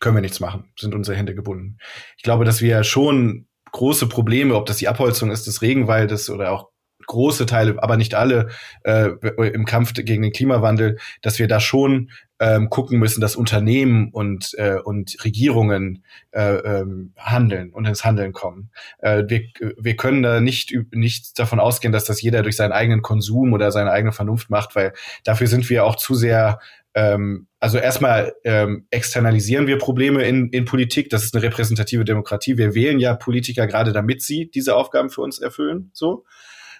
[SPEAKER 3] können wir nichts machen, sind unsere Hände gebunden. Ich glaube, dass wir schon große Probleme, ob das die Abholzung ist des Regenwaldes oder auch große Teile, aber nicht alle äh, im Kampf gegen den Klimawandel, dass wir da schon ähm, gucken müssen, dass Unternehmen und äh, und Regierungen äh, ähm, handeln und ins Handeln kommen. Äh, wir, wir können da nicht nicht davon ausgehen, dass das jeder durch seinen eigenen Konsum oder seine eigene Vernunft macht, weil dafür sind wir auch zu sehr ähm, also erstmal ähm, externalisieren wir Probleme in, in Politik. Das ist eine repräsentative Demokratie. Wir wählen ja Politiker gerade, damit sie diese Aufgaben für uns erfüllen. So.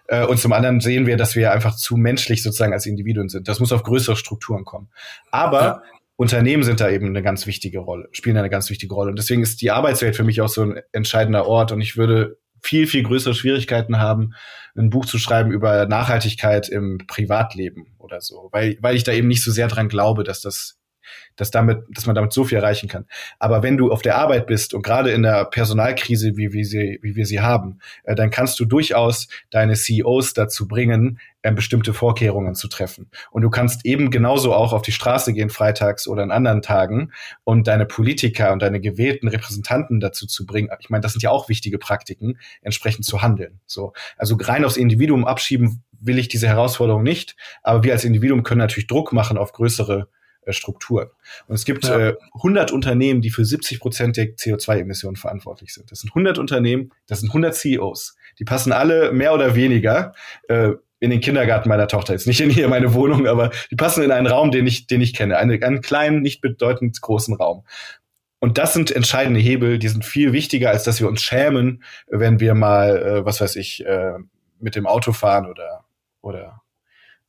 [SPEAKER 3] Äh, und zum anderen sehen wir, dass wir einfach zu menschlich sozusagen als Individuen sind. Das muss auf größere Strukturen kommen. Aber ja. Unternehmen sind da eben eine ganz wichtige Rolle, spielen eine ganz wichtige Rolle. Und deswegen ist die Arbeitswelt für mich auch so ein entscheidender Ort. Und ich würde viel, viel größere Schwierigkeiten haben, ein Buch zu schreiben über Nachhaltigkeit im Privatleben oder so, weil, weil ich da eben nicht so sehr dran glaube, dass das dass damit, dass man damit so viel erreichen kann. Aber wenn du auf der Arbeit bist und gerade in der Personalkrise, wie wir sie, wie wir sie haben, äh, dann kannst du durchaus deine CEOs dazu bringen, äh, bestimmte Vorkehrungen zu treffen. Und du kannst eben genauso auch auf die Straße gehen, freitags oder an anderen Tagen, und deine Politiker und deine gewählten Repräsentanten dazu zu bringen. Ich meine, das sind ja auch wichtige Praktiken, entsprechend zu handeln. So, also rein aufs Individuum abschieben will ich diese Herausforderung nicht, aber wir als Individuum können natürlich Druck machen auf größere Strukturen. Und es gibt ja. äh, 100 Unternehmen, die für 70 Prozent der CO2-Emissionen verantwortlich sind. Das sind 100 Unternehmen, das sind 100 CEOs. Die passen alle mehr oder weniger äh, in den Kindergarten meiner Tochter. Jetzt nicht in hier meine Wohnung, aber die passen in einen Raum, den ich, den ich kenne. Eine, einen kleinen, nicht bedeutend großen Raum. Und das sind entscheidende Hebel, die sind viel wichtiger, als dass wir uns schämen, wenn wir mal, äh, was weiß ich, äh, mit dem Auto fahren oder, oder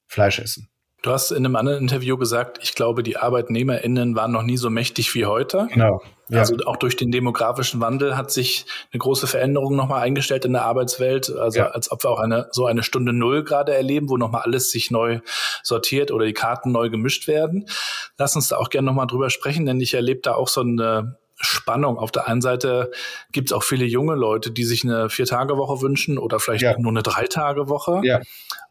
[SPEAKER 3] Fleisch essen.
[SPEAKER 5] Du hast in einem anderen Interview gesagt, ich glaube, die ArbeitnehmerInnen waren noch nie so mächtig wie heute.
[SPEAKER 3] Genau.
[SPEAKER 5] Ja. Also auch durch den demografischen Wandel hat sich eine große Veränderung nochmal eingestellt in der Arbeitswelt. Also ja. als ob wir auch eine, so eine Stunde Null gerade erleben, wo nochmal alles sich neu sortiert oder die Karten neu gemischt werden. Lass uns da auch gerne nochmal drüber sprechen, denn ich erlebe da auch so eine Spannung. Auf der einen Seite gibt es auch viele junge Leute, die sich eine Vier-Tage-Woche wünschen oder vielleicht ja. nur eine Drei-Tage-Woche. Ja.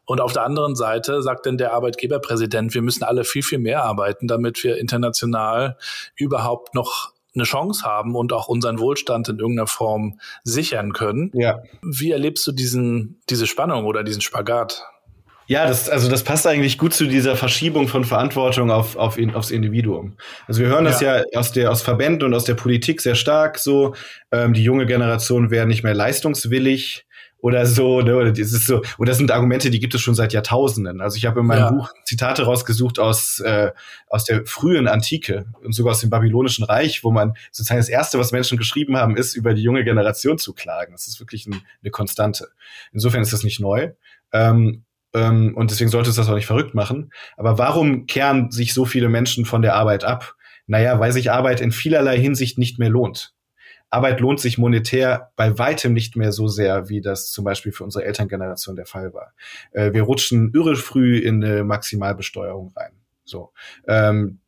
[SPEAKER 5] Und auf der anderen Seite sagt dann der Arbeitgeberpräsident, wir müssen alle viel, viel mehr arbeiten, damit wir international überhaupt noch eine Chance haben und auch unseren Wohlstand in irgendeiner Form sichern können. Ja. Wie erlebst du diesen, diese Spannung oder diesen Spagat?
[SPEAKER 3] Ja, das, also das passt eigentlich gut zu dieser Verschiebung von Verantwortung auf, auf in, aufs Individuum. Also wir hören das ja, ja aus der aus Verbänden und aus der Politik sehr stark so. Ähm, die junge Generation wäre nicht mehr leistungswillig oder so, ne? Oder das ist so, und das sind Argumente, die gibt es schon seit Jahrtausenden. Also ich habe in meinem ja. Buch Zitate rausgesucht aus äh, aus der frühen Antike und sogar aus dem babylonischen Reich, wo man sozusagen das erste, was Menschen geschrieben haben, ist über die junge Generation zu klagen. Das ist wirklich ein, eine Konstante. Insofern ist das nicht neu. Ähm, ähm, und deswegen sollte es das auch nicht verrückt machen. Aber warum kehren sich so viele Menschen von der Arbeit ab? Naja, weil sich Arbeit in vielerlei Hinsicht nicht mehr lohnt. Arbeit lohnt sich monetär bei weitem nicht mehr so sehr, wie das zum Beispiel für unsere Elterngeneration der Fall war. Äh, wir rutschen irre früh in eine Maximalbesteuerung rein. So. Ähm,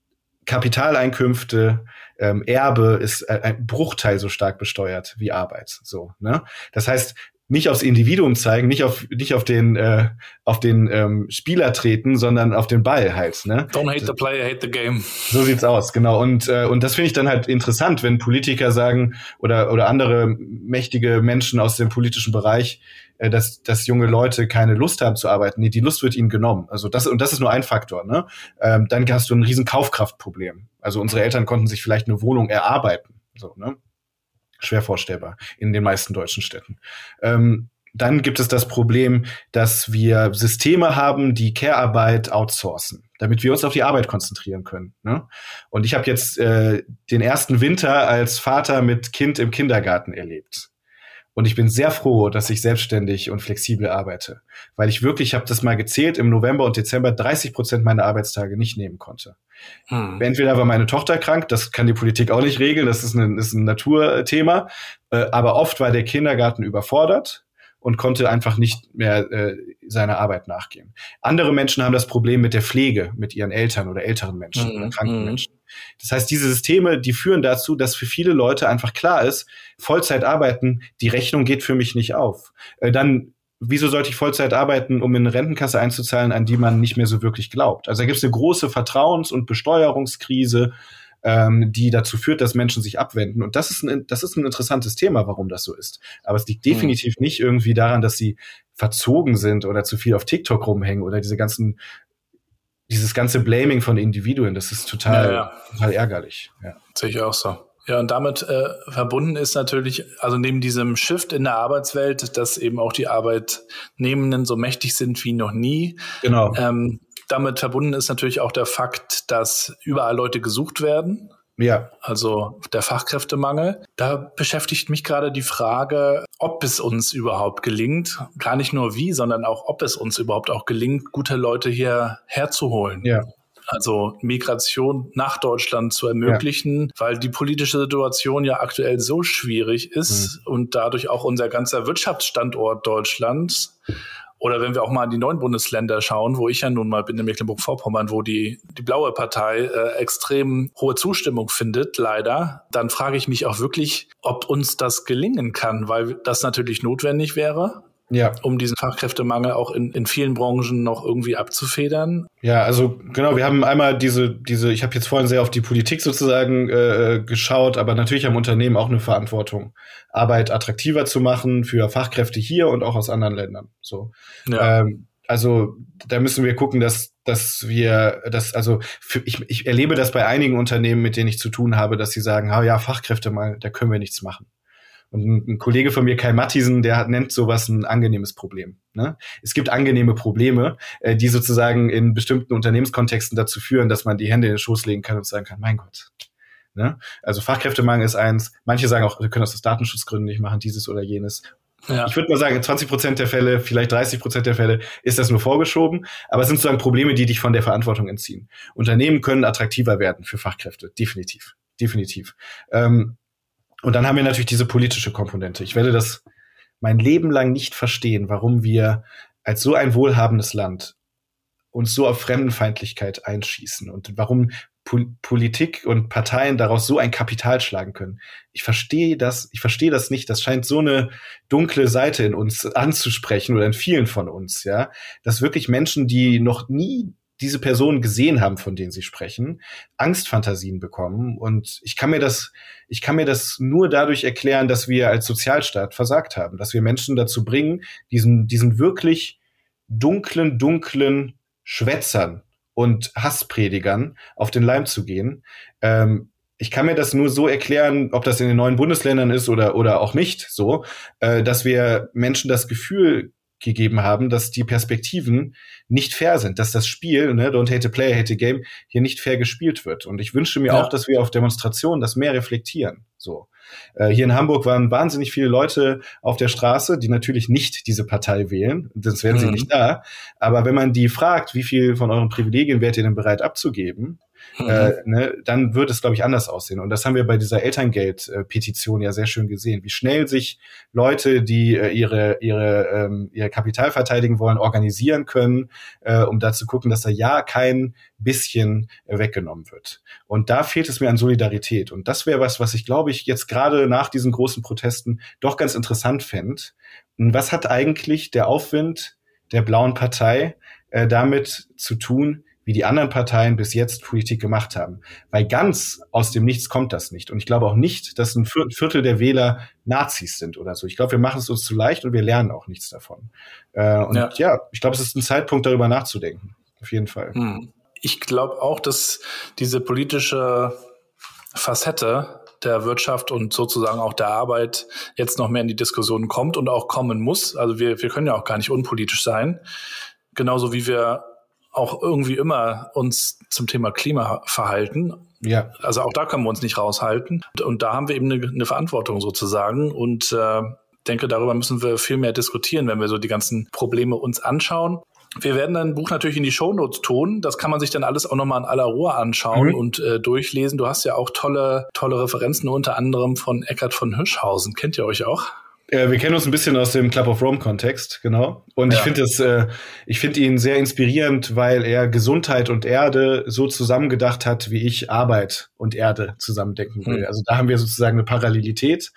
[SPEAKER 3] Kapitaleinkünfte, ähm, Erbe ist ein Bruchteil so stark besteuert wie Arbeit. So, ne? Das heißt, nicht aufs Individuum zeigen, nicht auf nicht auf den äh, auf den ähm, Spieler treten, sondern auf den Ball halt. Ne?
[SPEAKER 5] Don't hate the player, hate the game.
[SPEAKER 3] So sieht's aus, genau. Und äh, und das finde ich dann halt interessant, wenn Politiker sagen oder oder andere mächtige Menschen aus dem politischen Bereich, äh, dass dass junge Leute keine Lust haben zu arbeiten. Nee, die Lust wird ihnen genommen. Also das und das ist nur ein Faktor. Ne? Ähm, dann hast du ein riesen Kaufkraftproblem. Also unsere Eltern konnten sich vielleicht eine Wohnung erarbeiten. So, ne? Schwer vorstellbar in den meisten deutschen Städten. Ähm, dann gibt es das Problem, dass wir Systeme haben, die Care-Arbeit outsourcen, damit wir uns auf die Arbeit konzentrieren können. Ne? Und ich habe jetzt äh, den ersten Winter als Vater mit Kind im Kindergarten erlebt. Und ich bin sehr froh, dass ich selbstständig und flexibel arbeite, weil ich wirklich, ich habe das mal gezählt, im November und Dezember 30 Prozent meiner Arbeitstage nicht nehmen konnte. Hm. Entweder war meine Tochter krank, das kann die Politik auch nicht regeln, das ist ein, ist ein Naturthema, äh, aber oft war der Kindergarten überfordert und konnte einfach nicht mehr äh, seiner Arbeit nachgehen. Andere Menschen haben das Problem mit der Pflege, mit ihren Eltern oder älteren Menschen mhm. oder kranken mhm. Menschen. Das heißt, diese Systeme, die führen dazu, dass für viele Leute einfach klar ist, Vollzeit arbeiten, die Rechnung geht für mich nicht auf. Äh, dann wieso sollte ich Vollzeit arbeiten, um in eine Rentenkasse einzuzahlen, an die man nicht mehr so wirklich glaubt? Also da gibt es eine große Vertrauens- und Besteuerungskrise ähm, die dazu führt, dass Menschen sich abwenden. Und das ist ein, das ist ein interessantes Thema, warum das so ist. Aber es liegt hm. definitiv mhm. nicht irgendwie daran, dass sie verzogen sind oder zu viel auf TikTok rumhängen oder diese ganzen dieses ganze Blaming von Individuen, das ist total, ja, ja. total ärgerlich. Ja.
[SPEAKER 5] Sehe ich auch so. Ja, und damit äh, verbunden ist natürlich, also neben diesem Shift in der Arbeitswelt, dass eben auch die Arbeitnehmenden so mächtig sind wie noch nie.
[SPEAKER 3] Genau.
[SPEAKER 5] Ähm, damit verbunden ist natürlich auch der Fakt, dass überall Leute gesucht werden.
[SPEAKER 3] Ja.
[SPEAKER 5] Also der Fachkräftemangel. Da beschäftigt mich gerade die Frage, ob es uns überhaupt gelingt, gar nicht nur wie, sondern auch, ob es uns überhaupt auch gelingt, gute Leute hier herzuholen.
[SPEAKER 3] Ja.
[SPEAKER 5] Also Migration nach Deutschland zu ermöglichen, ja. weil die politische Situation ja aktuell so schwierig ist mhm. und dadurch auch unser ganzer Wirtschaftsstandort Deutschlands oder wenn wir auch mal in die neuen Bundesländer schauen, wo ich ja nun mal bin, in Mecklenburg-Vorpommern, wo die, die blaue Partei äh, extrem hohe Zustimmung findet, leider, dann frage ich mich auch wirklich, ob uns das gelingen kann, weil das natürlich notwendig wäre
[SPEAKER 3] ja.
[SPEAKER 5] um diesen Fachkräftemangel auch in, in vielen Branchen noch irgendwie abzufedern.
[SPEAKER 3] Ja, also genau, wir haben einmal diese, diese, ich habe jetzt vorhin sehr auf die Politik sozusagen äh, geschaut, aber natürlich haben Unternehmen auch eine Verantwortung, Arbeit attraktiver zu machen für Fachkräfte hier und auch aus anderen Ländern. So. Ja. Ähm, also da müssen wir gucken, dass dass wir das also für, ich, ich erlebe das bei einigen Unternehmen, mit denen ich zu tun habe, dass sie sagen, ah ja, Fachkräfte mal, da können wir nichts machen. Und ein, ein Kollege von mir, Kai Mattisen, der hat, nennt sowas ein angenehmes Problem. Ne? Es gibt angenehme Probleme, äh, die sozusagen in bestimmten Unternehmenskontexten dazu führen, dass man die Hände in den Schoß legen kann und sagen kann, mein Gott. Ne? Also Fachkräftemangel ist eins. Manche sagen auch, wir können das aus Datenschutzgründen nicht machen, dieses oder jenes. Ja. Ich würde mal sagen, 20 Prozent der Fälle, vielleicht 30 Prozent der Fälle ist das nur vorgeschoben. Aber es sind sozusagen Probleme, die dich von der Verantwortung entziehen. Unternehmen können attraktiver werden für Fachkräfte. Definitiv. Definitiv. Ähm, und dann haben wir natürlich diese politische Komponente. Ich werde das mein Leben lang nicht verstehen, warum wir als so ein wohlhabendes Land uns so auf Fremdenfeindlichkeit einschießen und warum Pol Politik und Parteien daraus so ein Kapital schlagen können. Ich verstehe das, ich verstehe das nicht. Das scheint so eine dunkle Seite in uns anzusprechen oder in vielen von uns, ja, dass wirklich Menschen, die noch nie diese Personen gesehen haben, von denen sie sprechen, Angstfantasien bekommen. Und ich kann mir das, ich kann mir das nur dadurch erklären, dass wir als Sozialstaat versagt haben, dass wir Menschen dazu bringen, diesen, diesen wirklich dunklen, dunklen Schwätzern und Hasspredigern auf den Leim zu gehen. Ähm, ich kann mir das nur so erklären, ob das in den neuen Bundesländern ist oder, oder auch nicht so, äh, dass wir Menschen das Gefühl gegeben haben, dass die Perspektiven nicht fair sind, dass das Spiel, ne, don't hate a player, hate a game, hier nicht fair gespielt wird. Und ich wünsche mir ja. auch, dass wir auf Demonstrationen das mehr reflektieren. So. Äh, hier in Hamburg waren wahnsinnig viele Leute auf der Straße, die natürlich nicht diese Partei wählen, sonst wären mhm. sie nicht da. Aber wenn man die fragt, wie viel von euren Privilegien wärt ihr denn bereit abzugeben, mhm. äh, ne, dann wird es, glaube ich, anders aussehen. Und das haben wir bei dieser Elterngeld-Petition ja sehr schön gesehen, wie schnell sich Leute, die äh, ihre, ihre, ähm, ihr Kapital verteidigen wollen, organisieren können, äh, um da zu gucken, dass da ja kein bisschen äh, weggenommen wird. Und da fehlt es mir an Solidarität. Und das wäre was, was ich, glaube ich, jetzt gerade nach diesen großen Protesten doch ganz interessant fände. Was hat eigentlich der Aufwind der blauen Partei äh, damit zu tun, wie die anderen Parteien bis jetzt Politik gemacht haben. Weil ganz aus dem Nichts kommt das nicht. Und ich glaube auch nicht, dass ein Viertel der Wähler Nazis sind oder so. Ich glaube, wir machen es uns zu leicht und wir lernen auch nichts davon. Äh, und ja, ja ich glaube, es ist ein Zeitpunkt, darüber nachzudenken. Auf jeden Fall. Hm.
[SPEAKER 5] Ich glaube auch, dass diese politische Facette der Wirtschaft und sozusagen auch der Arbeit jetzt noch mehr in die Diskussion kommt und auch kommen muss. Also wir, wir können ja auch gar nicht unpolitisch sein. Genauso wie wir auch irgendwie immer uns zum Thema Klima verhalten. Ja. Also auch da können wir uns nicht raushalten. Und, und da haben wir eben eine, eine Verantwortung sozusagen. Und äh, denke, darüber müssen wir viel mehr diskutieren, wenn wir so die ganzen Probleme uns anschauen. Wir werden ein Buch natürlich in die Shownotes tun. Das kann man sich dann alles auch nochmal in aller Ruhe anschauen mhm. und äh, durchlesen. Du hast ja auch tolle, tolle Referenzen, unter anderem von Eckart von Hirschhausen. Kennt ihr euch auch?
[SPEAKER 3] Äh, wir kennen uns ein bisschen aus dem Club of Rome Kontext, genau. Und ja. ich finde es, äh, ich finde ihn sehr inspirierend, weil er Gesundheit und Erde so zusammengedacht hat, wie ich Arbeit und Erde zusammendenken will. Hm. Also da haben wir sozusagen eine Parallelität.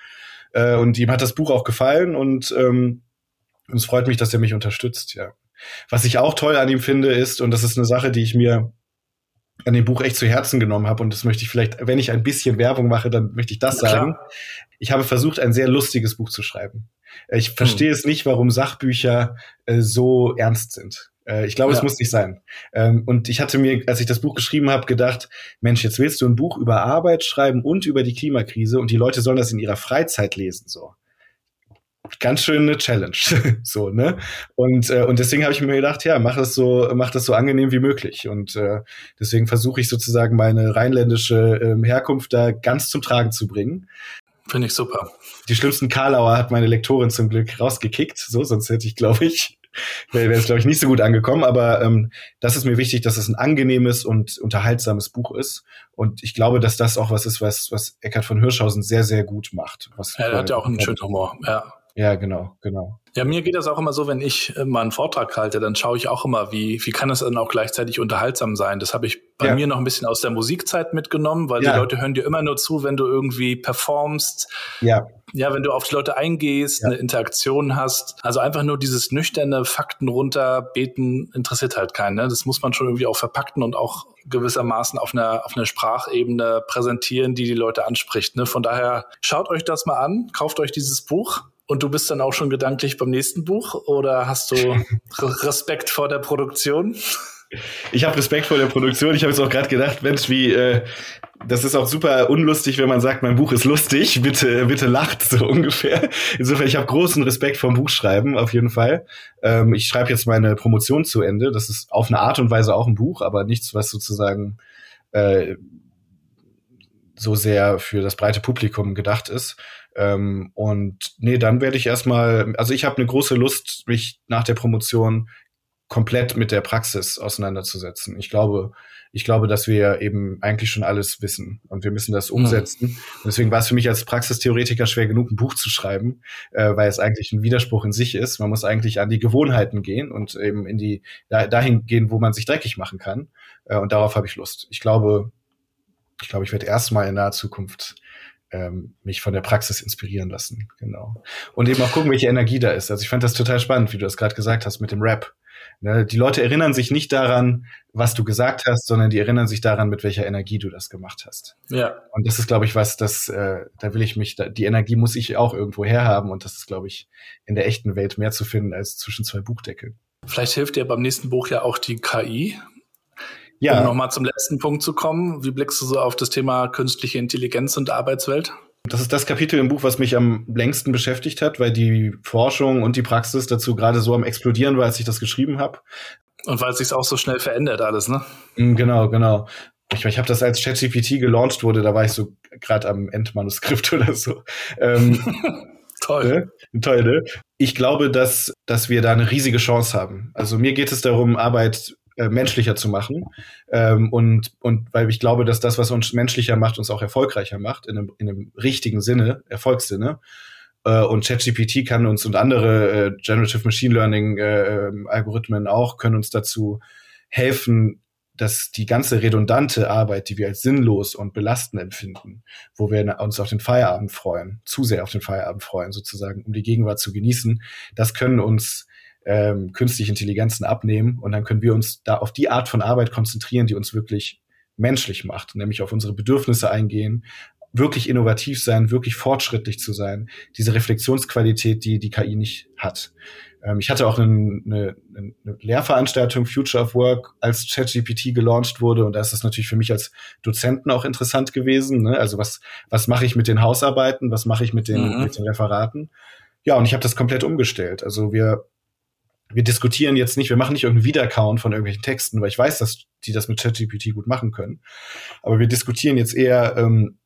[SPEAKER 3] Äh, und ihm hat das Buch auch gefallen und ähm, es freut mich, dass er mich unterstützt, ja. Was ich auch toll an ihm finde, ist, und das ist eine Sache, die ich mir an dem Buch echt zu Herzen genommen habe und das möchte ich vielleicht, wenn ich ein bisschen Werbung mache, dann möchte ich das ja, sagen. Ich habe versucht, ein sehr lustiges Buch zu schreiben. Ich hm. verstehe hm. es nicht, warum Sachbücher äh, so ernst sind. Äh, ich glaube, ja. es muss nicht sein. Ähm, und ich hatte mir, als ich das Buch geschrieben habe, gedacht, Mensch, jetzt willst du ein Buch über Arbeit schreiben und über die Klimakrise und die Leute sollen das in ihrer Freizeit lesen, so ganz schön eine Challenge. so, ne? Und, äh, und deswegen habe ich mir gedacht, ja, mach es so, mach das so angenehm wie möglich. Und äh, deswegen versuche ich sozusagen meine rheinländische äh, Herkunft da ganz zum Tragen zu bringen.
[SPEAKER 5] Finde ich super.
[SPEAKER 3] Die schlimmsten Karlauer hat meine Lektorin zum Glück rausgekickt, so, sonst hätte ich, glaube ich, wäre es, glaube ich, nicht so gut angekommen. Aber ähm, das ist mir wichtig, dass es ein angenehmes und unterhaltsames Buch ist. Und ich glaube, dass das auch was ist, was, was Eckhard von Hirschhausen sehr, sehr gut macht. Was
[SPEAKER 5] er hat ja auch einen schönen Humor, ja.
[SPEAKER 3] Ja, genau, genau.
[SPEAKER 5] Ja, mir geht das auch immer so, wenn ich äh, mal einen Vortrag halte, dann schaue ich auch immer, wie, wie kann es dann auch gleichzeitig unterhaltsam sein. Das habe ich bei ja. mir noch ein bisschen aus der Musikzeit mitgenommen, weil ja. die Leute hören dir immer nur zu, wenn du irgendwie performst. Ja. Ja, wenn du auf die Leute eingehst, ja. eine Interaktion hast. Also einfach nur dieses nüchterne Fakten runterbeten interessiert halt keinen. Ne? Das muss man schon irgendwie auch verpackten und auch gewissermaßen auf einer, auf einer Sprachebene präsentieren, die die Leute anspricht. Ne? Von daher schaut euch das mal an, kauft euch dieses Buch und du bist dann auch schon gedanklich beim nächsten Buch oder hast du Respekt vor der Produktion?
[SPEAKER 3] Ich habe Respekt vor der Produktion. Ich habe jetzt auch gerade gedacht, Mensch, wie äh, das ist auch super unlustig, wenn man sagt, mein Buch ist lustig. Bitte, bitte lacht so ungefähr. Insofern, ich habe großen Respekt vom Buchschreiben auf jeden Fall. Ähm, ich schreibe jetzt meine Promotion zu Ende. Das ist auf eine Art und Weise auch ein Buch, aber nichts, was sozusagen äh, so sehr für das breite Publikum gedacht ist. Ähm, und nee, dann werde ich erstmal, also ich habe eine große Lust, mich nach der Promotion komplett mit der Praxis auseinanderzusetzen. Ich glaube, ich glaube, dass wir eben eigentlich schon alles wissen und wir müssen das umsetzen. Mhm. deswegen war es für mich als Praxistheoretiker schwer genug, ein Buch zu schreiben, äh, weil es eigentlich ein Widerspruch in sich ist. Man muss eigentlich an die Gewohnheiten gehen und eben in die da, dahin gehen, wo man sich dreckig machen kann. Äh, und darauf habe ich Lust. Ich glaube, ich glaube, ich werde erstmal in naher Zukunft ähm, mich von der Praxis inspirieren lassen. Genau. Und eben auch gucken, welche Energie da ist. Also ich fand das total spannend, wie du das gerade gesagt hast mit dem Rap. Ne, die Leute erinnern sich nicht daran, was du gesagt hast, sondern die erinnern sich daran, mit welcher Energie du das gemacht hast. Ja. Und das ist, glaube ich, was, das, äh, da will ich mich, da, die Energie muss ich auch irgendwo herhaben und das ist, glaube ich, in der echten Welt mehr zu finden als zwischen zwei Buchdeckeln.
[SPEAKER 5] Vielleicht hilft dir beim nächsten Buch ja auch die KI, ja. Um nochmal zum letzten Punkt zu kommen, wie blickst du so auf das Thema künstliche Intelligenz und Arbeitswelt?
[SPEAKER 3] Das ist das Kapitel im Buch, was mich am längsten beschäftigt hat, weil die Forschung und die Praxis dazu gerade so am explodieren war, als ich das geschrieben habe.
[SPEAKER 5] Und weil es sich auch so schnell verändert alles, ne?
[SPEAKER 3] Mm, genau, genau. Ich, ich habe das als ChatGPT gelauncht wurde, da war ich so gerade am Endmanuskript oder so. Ähm, Toll. Ne? Toll, ne? Ich glaube, dass, dass wir da eine riesige Chance haben. Also mir geht es darum, Arbeit äh, menschlicher zu machen. Ähm, und, und weil ich glaube, dass das, was uns menschlicher macht, uns auch erfolgreicher macht, in einem, in einem richtigen Sinne, Erfolgssinne. Äh, und ChatGPT kann uns und andere äh, Generative Machine Learning äh, ähm, Algorithmen auch, können uns dazu helfen, dass die ganze redundante Arbeit, die wir als sinnlos und belastend empfinden, wo wir uns auf den Feierabend freuen, zu sehr auf den Feierabend freuen, sozusagen, um die Gegenwart zu genießen, das können uns ähm, künstliche Intelligenzen abnehmen und dann können wir uns da auf die Art von Arbeit konzentrieren, die uns wirklich menschlich macht, nämlich auf unsere Bedürfnisse eingehen, wirklich innovativ sein, wirklich fortschrittlich zu sein, diese Reflexionsqualität, die die KI nicht hat. Ähm, ich hatte auch eine, eine, eine Lehrveranstaltung Future of Work, als ChatGPT gelauncht wurde und da ist das natürlich für mich als Dozenten auch interessant gewesen. Ne? Also was was mache ich mit den Hausarbeiten, was mache ich mit den, mhm. mit den Referaten? Ja, und ich habe das komplett umgestellt. Also wir wir diskutieren jetzt nicht, wir machen nicht irgendeinen Wiedercount von irgendwelchen Texten, weil ich weiß, dass die das mit ChatGPT gut machen können. Aber wir diskutieren jetzt eher, ähm,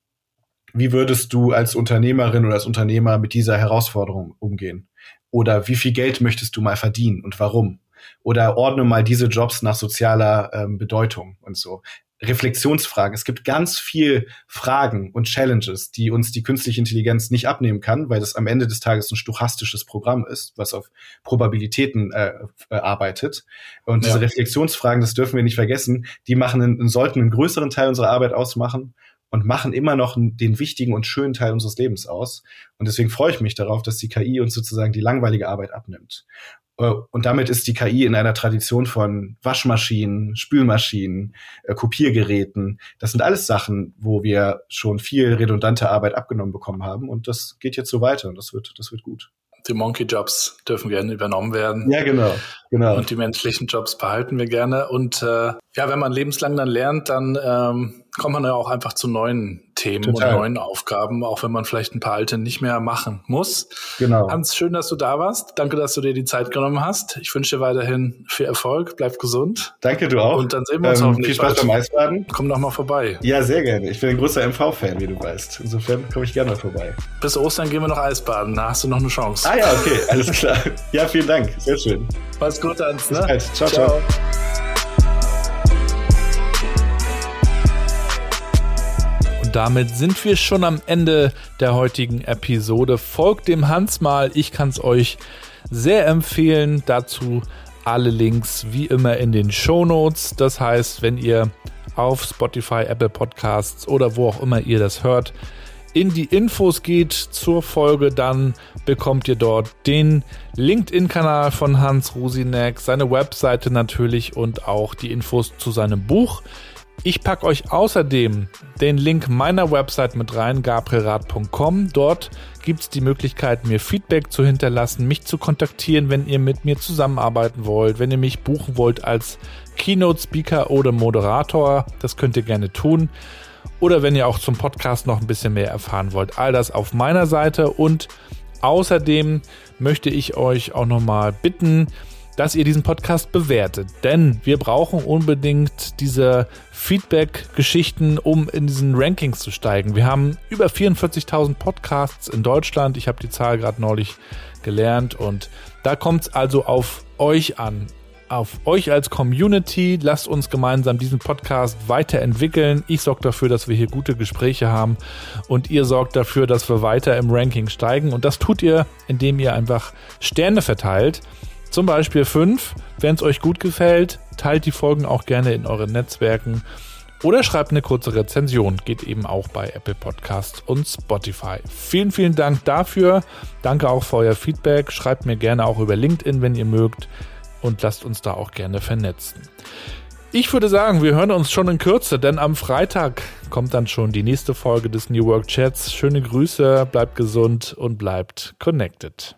[SPEAKER 3] wie würdest du als Unternehmerin oder als Unternehmer mit dieser Herausforderung umgehen? Oder wie viel Geld möchtest du mal verdienen und warum? Oder ordne mal diese Jobs nach sozialer ähm, Bedeutung und so. Reflexionsfragen. Es gibt ganz viel Fragen und Challenges, die uns die künstliche Intelligenz nicht abnehmen kann, weil das am Ende des Tages ein stochastisches Programm ist, was auf Probabilitäten äh, äh, arbeitet. Und ja. diese Reflexionsfragen, das dürfen wir nicht vergessen, die machen einen, sollten einen größeren Teil unserer Arbeit ausmachen und machen immer noch den wichtigen und schönen Teil unseres Lebens aus. Und deswegen freue ich mich darauf, dass die KI uns sozusagen die langweilige Arbeit abnimmt. Äh, und damit ist die KI in einer Tradition von Waschmaschinen, Spülmaschinen, äh, Kopiergeräten. Das sind alles Sachen, wo wir schon viel redundante Arbeit abgenommen bekommen haben. Und das geht jetzt so weiter und das wird, das wird gut.
[SPEAKER 6] Die Monkey Jobs dürfen gerne übernommen werden.
[SPEAKER 3] Ja, genau, genau.
[SPEAKER 6] Und die menschlichen Jobs behalten wir gerne. Und äh, ja, wenn man lebenslang dann lernt, dann ähm, kommt man ja auch einfach zu neuen Themen Total. und neuen Aufgaben, auch wenn man vielleicht ein paar alte nicht mehr machen muss. Genau. Hans, schön, dass du da warst. Danke, dass du dir die Zeit genommen hast. Ich wünsche dir weiterhin viel Erfolg. Bleib gesund.
[SPEAKER 3] Danke, du auch.
[SPEAKER 6] Und dann sehen wir uns
[SPEAKER 3] ähm, hoffentlich Viel Spaß bald. beim Eisbaden.
[SPEAKER 6] Komm doch mal vorbei.
[SPEAKER 3] Ja, sehr gerne. Ich bin ein großer MV-Fan, wie du weißt. Insofern komme ich gerne mal vorbei.
[SPEAKER 6] Bis Ostern gehen wir noch Eisbaden. Da hast du noch eine Chance.
[SPEAKER 3] Ah ja, okay. Alles klar. Ja, vielen Dank. Sehr schön.
[SPEAKER 6] Mach's gut, Hans.
[SPEAKER 3] Ne? Ciao, ciao. ciao.
[SPEAKER 5] Damit sind wir schon am Ende der heutigen Episode. Folgt dem Hans mal, ich kann es euch sehr empfehlen. Dazu alle Links wie immer in den Show Notes. Das heißt, wenn ihr auf Spotify, Apple Podcasts oder wo auch immer ihr das hört, in die Infos geht zur Folge, dann bekommt ihr dort den LinkedIn-Kanal von Hans Rusinek, seine Webseite natürlich und auch die Infos zu seinem Buch. Ich packe euch außerdem den Link meiner Website mit rein, gabrielrad.com. Dort gibt es die Möglichkeit, mir Feedback zu hinterlassen, mich zu kontaktieren, wenn ihr mit mir zusammenarbeiten wollt, wenn ihr mich buchen wollt als Keynote-Speaker oder Moderator. Das könnt ihr gerne tun. Oder wenn ihr auch zum Podcast noch ein bisschen mehr erfahren wollt. All das auf meiner Seite. Und außerdem möchte ich euch auch nochmal bitten, dass ihr diesen Podcast bewertet. Denn wir brauchen unbedingt diese Feedback-Geschichten, um in diesen Rankings zu steigen. Wir haben über 44.000 Podcasts in Deutschland. Ich habe die Zahl gerade neulich gelernt und da kommt es also auf euch an. Auf euch als Community, lasst uns gemeinsam diesen Podcast weiterentwickeln. Ich sorge dafür, dass wir hier gute Gespräche haben und ihr sorgt dafür, dass wir weiter im Ranking steigen. Und das tut ihr, indem ihr einfach Sterne verteilt. Zum Beispiel 5. Wenn es euch gut gefällt, teilt die Folgen auch gerne in euren Netzwerken oder schreibt eine kurze Rezension. Geht eben auch bei Apple Podcasts und Spotify. Vielen, vielen Dank dafür. Danke auch für euer Feedback. Schreibt mir gerne auch über LinkedIn, wenn ihr mögt. Und lasst uns da auch gerne vernetzen. Ich würde sagen, wir hören uns schon in Kürze, denn am Freitag kommt dann schon die nächste Folge des New Work Chats. Schöne Grüße, bleibt gesund und bleibt connected.